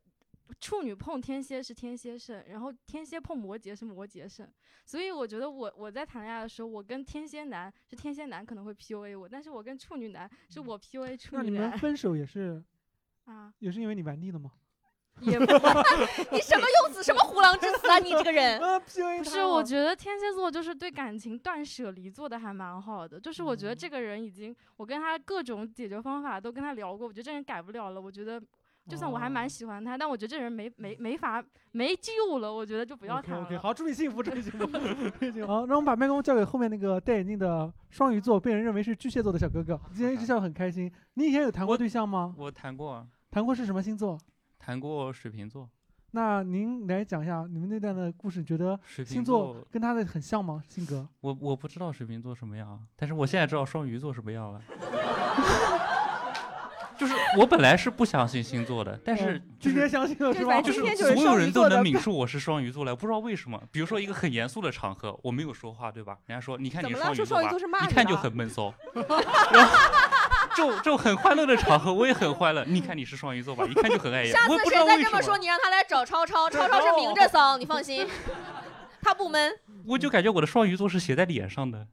S16: 处女碰天蝎是天蝎胜，然后天蝎碰摩羯是摩羯胜，所以我觉得我我在谈恋爱的时候，我跟天蝎男是天蝎男可能会 PUA 我，但是我跟处女男是我 PUA 处女男那你。
S2: 们分手也是
S16: 啊，
S2: 也是因为你玩腻了吗？
S16: 也不，
S4: 你什么用词，什么虎狼之词啊！你这个人，
S16: 不是，我觉得天蝎座就是对感情断舍离做的还蛮好的，就是我觉得这个人已经，我跟他各种解决方法都跟他聊过，我觉得这人改不了了，我觉得。就算我还蛮喜欢他，但我觉得这人没没没法没救了，我觉得就不要谈了。
S2: OK，好，祝你幸福，祝你幸福，祝你幸福。好，让我们把麦克风交给后面那个戴眼镜的双鱼座，被人认为是巨蟹座的小哥哥。今天一直笑得很开心。你以前有谈过对象吗？
S17: 我谈过，
S2: 谈过是什么星座？
S17: 谈过水瓶座。
S2: 那您来讲一下你们那段的故事，觉得
S17: 水瓶
S2: 星座
S17: 座
S2: 跟他的很像吗？性格？
S17: 我我不知道水瓶座什么样，但是我现在知道双鱼座什么样了。就是我本来是不相信星座的，但是、
S2: 嗯今天相信了是吧？
S17: 就是所有人都能抿出我是双鱼座了，不知道为什么。比如说一个很严肃的场合，我没有说话，对吧？人家说你看你双鱼座吧一看就很闷骚。然后这种这种很欢乐的场合，我也很欢乐。你看你是双鱼座吧，一看就很碍眼
S4: 下。
S17: 我不知
S4: 次谁。再这么说，你让他来找超超，超超是明着骚，你放心，他不闷。
S17: 我就感觉我的双鱼座是写在脸上的，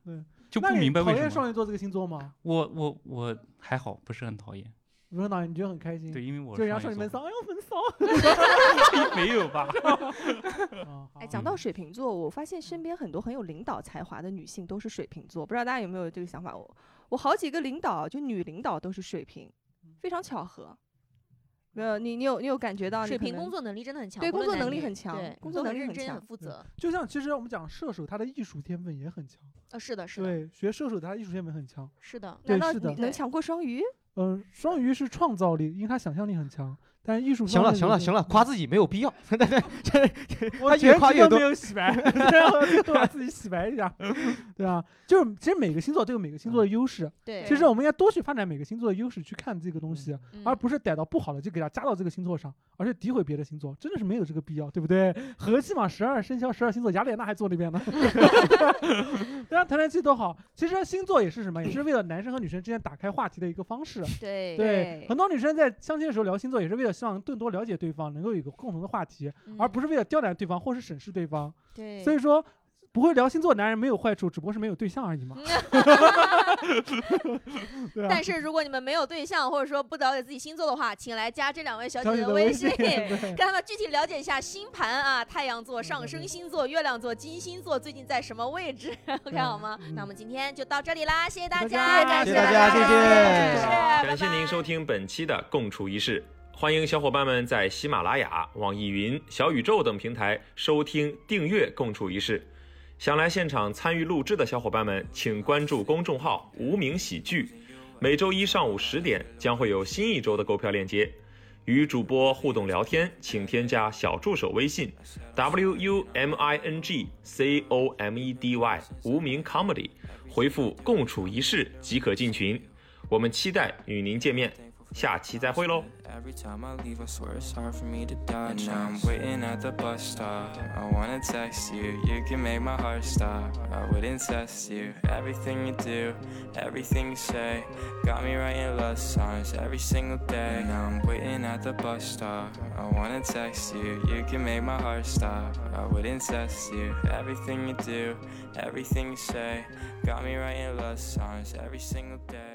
S17: 就不明白为什么。
S2: 双鱼座这个星座吗？
S17: 我我我还好，不是很讨厌。
S2: 不是导演，你觉得很开心？
S17: 对因为我
S2: 就人家说你闷骚，哎呦闷骚，
S17: 没有吧？
S1: 哎，讲到水瓶座，我发现身边很多很有领导才华的女性都是水瓶座，不知道大家有没有这个想法？我我好几个领导，就女领导都是水瓶，非常巧合。呃，你你有你有感觉到
S4: 水瓶工作能力真的很强，
S1: 对，工作能力很强，工作
S4: 认真、
S1: 能力很强
S4: 很负责。
S2: 就像其实我们讲射手，他的艺术天分也很强。
S4: 呃，是的，是的，
S2: 对，学射手他艺术天分很强。
S4: 是的。
S1: 难道你。能强过双鱼？
S2: 嗯，双鱼是创造力，因为他想象力很强，但艺术
S7: 行了行了行了，夸自己没有必要。对对他越夸越多
S2: 没。有洗白，都把自己洗白一下，对啊，就是其实每个星座都有每个星座的优势，
S4: 对
S2: 其实我们应该多去发展每个星座的优势，去看这个东西，
S4: 嗯
S2: 而不是逮到不好的就给它加到这个星座上，而且诋毁别的星座，真的是没有这个必要，对不对？和气嘛，十二生肖、十二星座，雅典娜还坐那边呢，大家谈谈气多好。其实星座也是什么，也是为了男生和女生之间打开话题的一个方式。
S4: 对
S2: 对，很多女生在相亲的时候聊星座，也是为了希望更多了解对方，能够有一个共同的话题，而不是为了刁难对方或是审视对方。
S4: 嗯对
S2: 所以说。不会聊星座的男人没有坏处，只不过是没有对象而已嘛。
S4: 但是如果你们没有对象，或者说不了解自己星座的话，请来加这两位小姐
S2: 姐
S4: 的微
S2: 信
S4: 跟他们具体了解一下星盘啊，太阳座、上升星座、月亮座、金星座最近在什么位置，OK 好吗？那我们今天就到这里啦，谢谢大家，
S5: 谢谢大家谢谢感谢您收听本期的共处一室，欢迎小伙伴们在喜马拉雅、网易云、小宇宙等平台收听、订阅《共处一室》。想来现场参与录制的小伙伴们，请关注公众号“无名喜剧”，每周一上午十点将会有新一周的购票链接。与主播互动聊天，请添加小助手微信 w u m i n g c o m e d y 无名 comedy，回复“共处一室”即可进群。我们期待与您见面，下期再会喽。
S18: Every time I leave, I swear it's hard for me to dodge. Now I'm waiting at the bus stop. I wanna text you, you can make my heart stop. I wouldn't test you. Everything you do, everything you say, got me writing love songs every single day. Now I'm waiting at the bus stop. I wanna text you, you can make my heart stop. I wouldn't test you. Everything you do, everything you say, got me writing love songs every single day.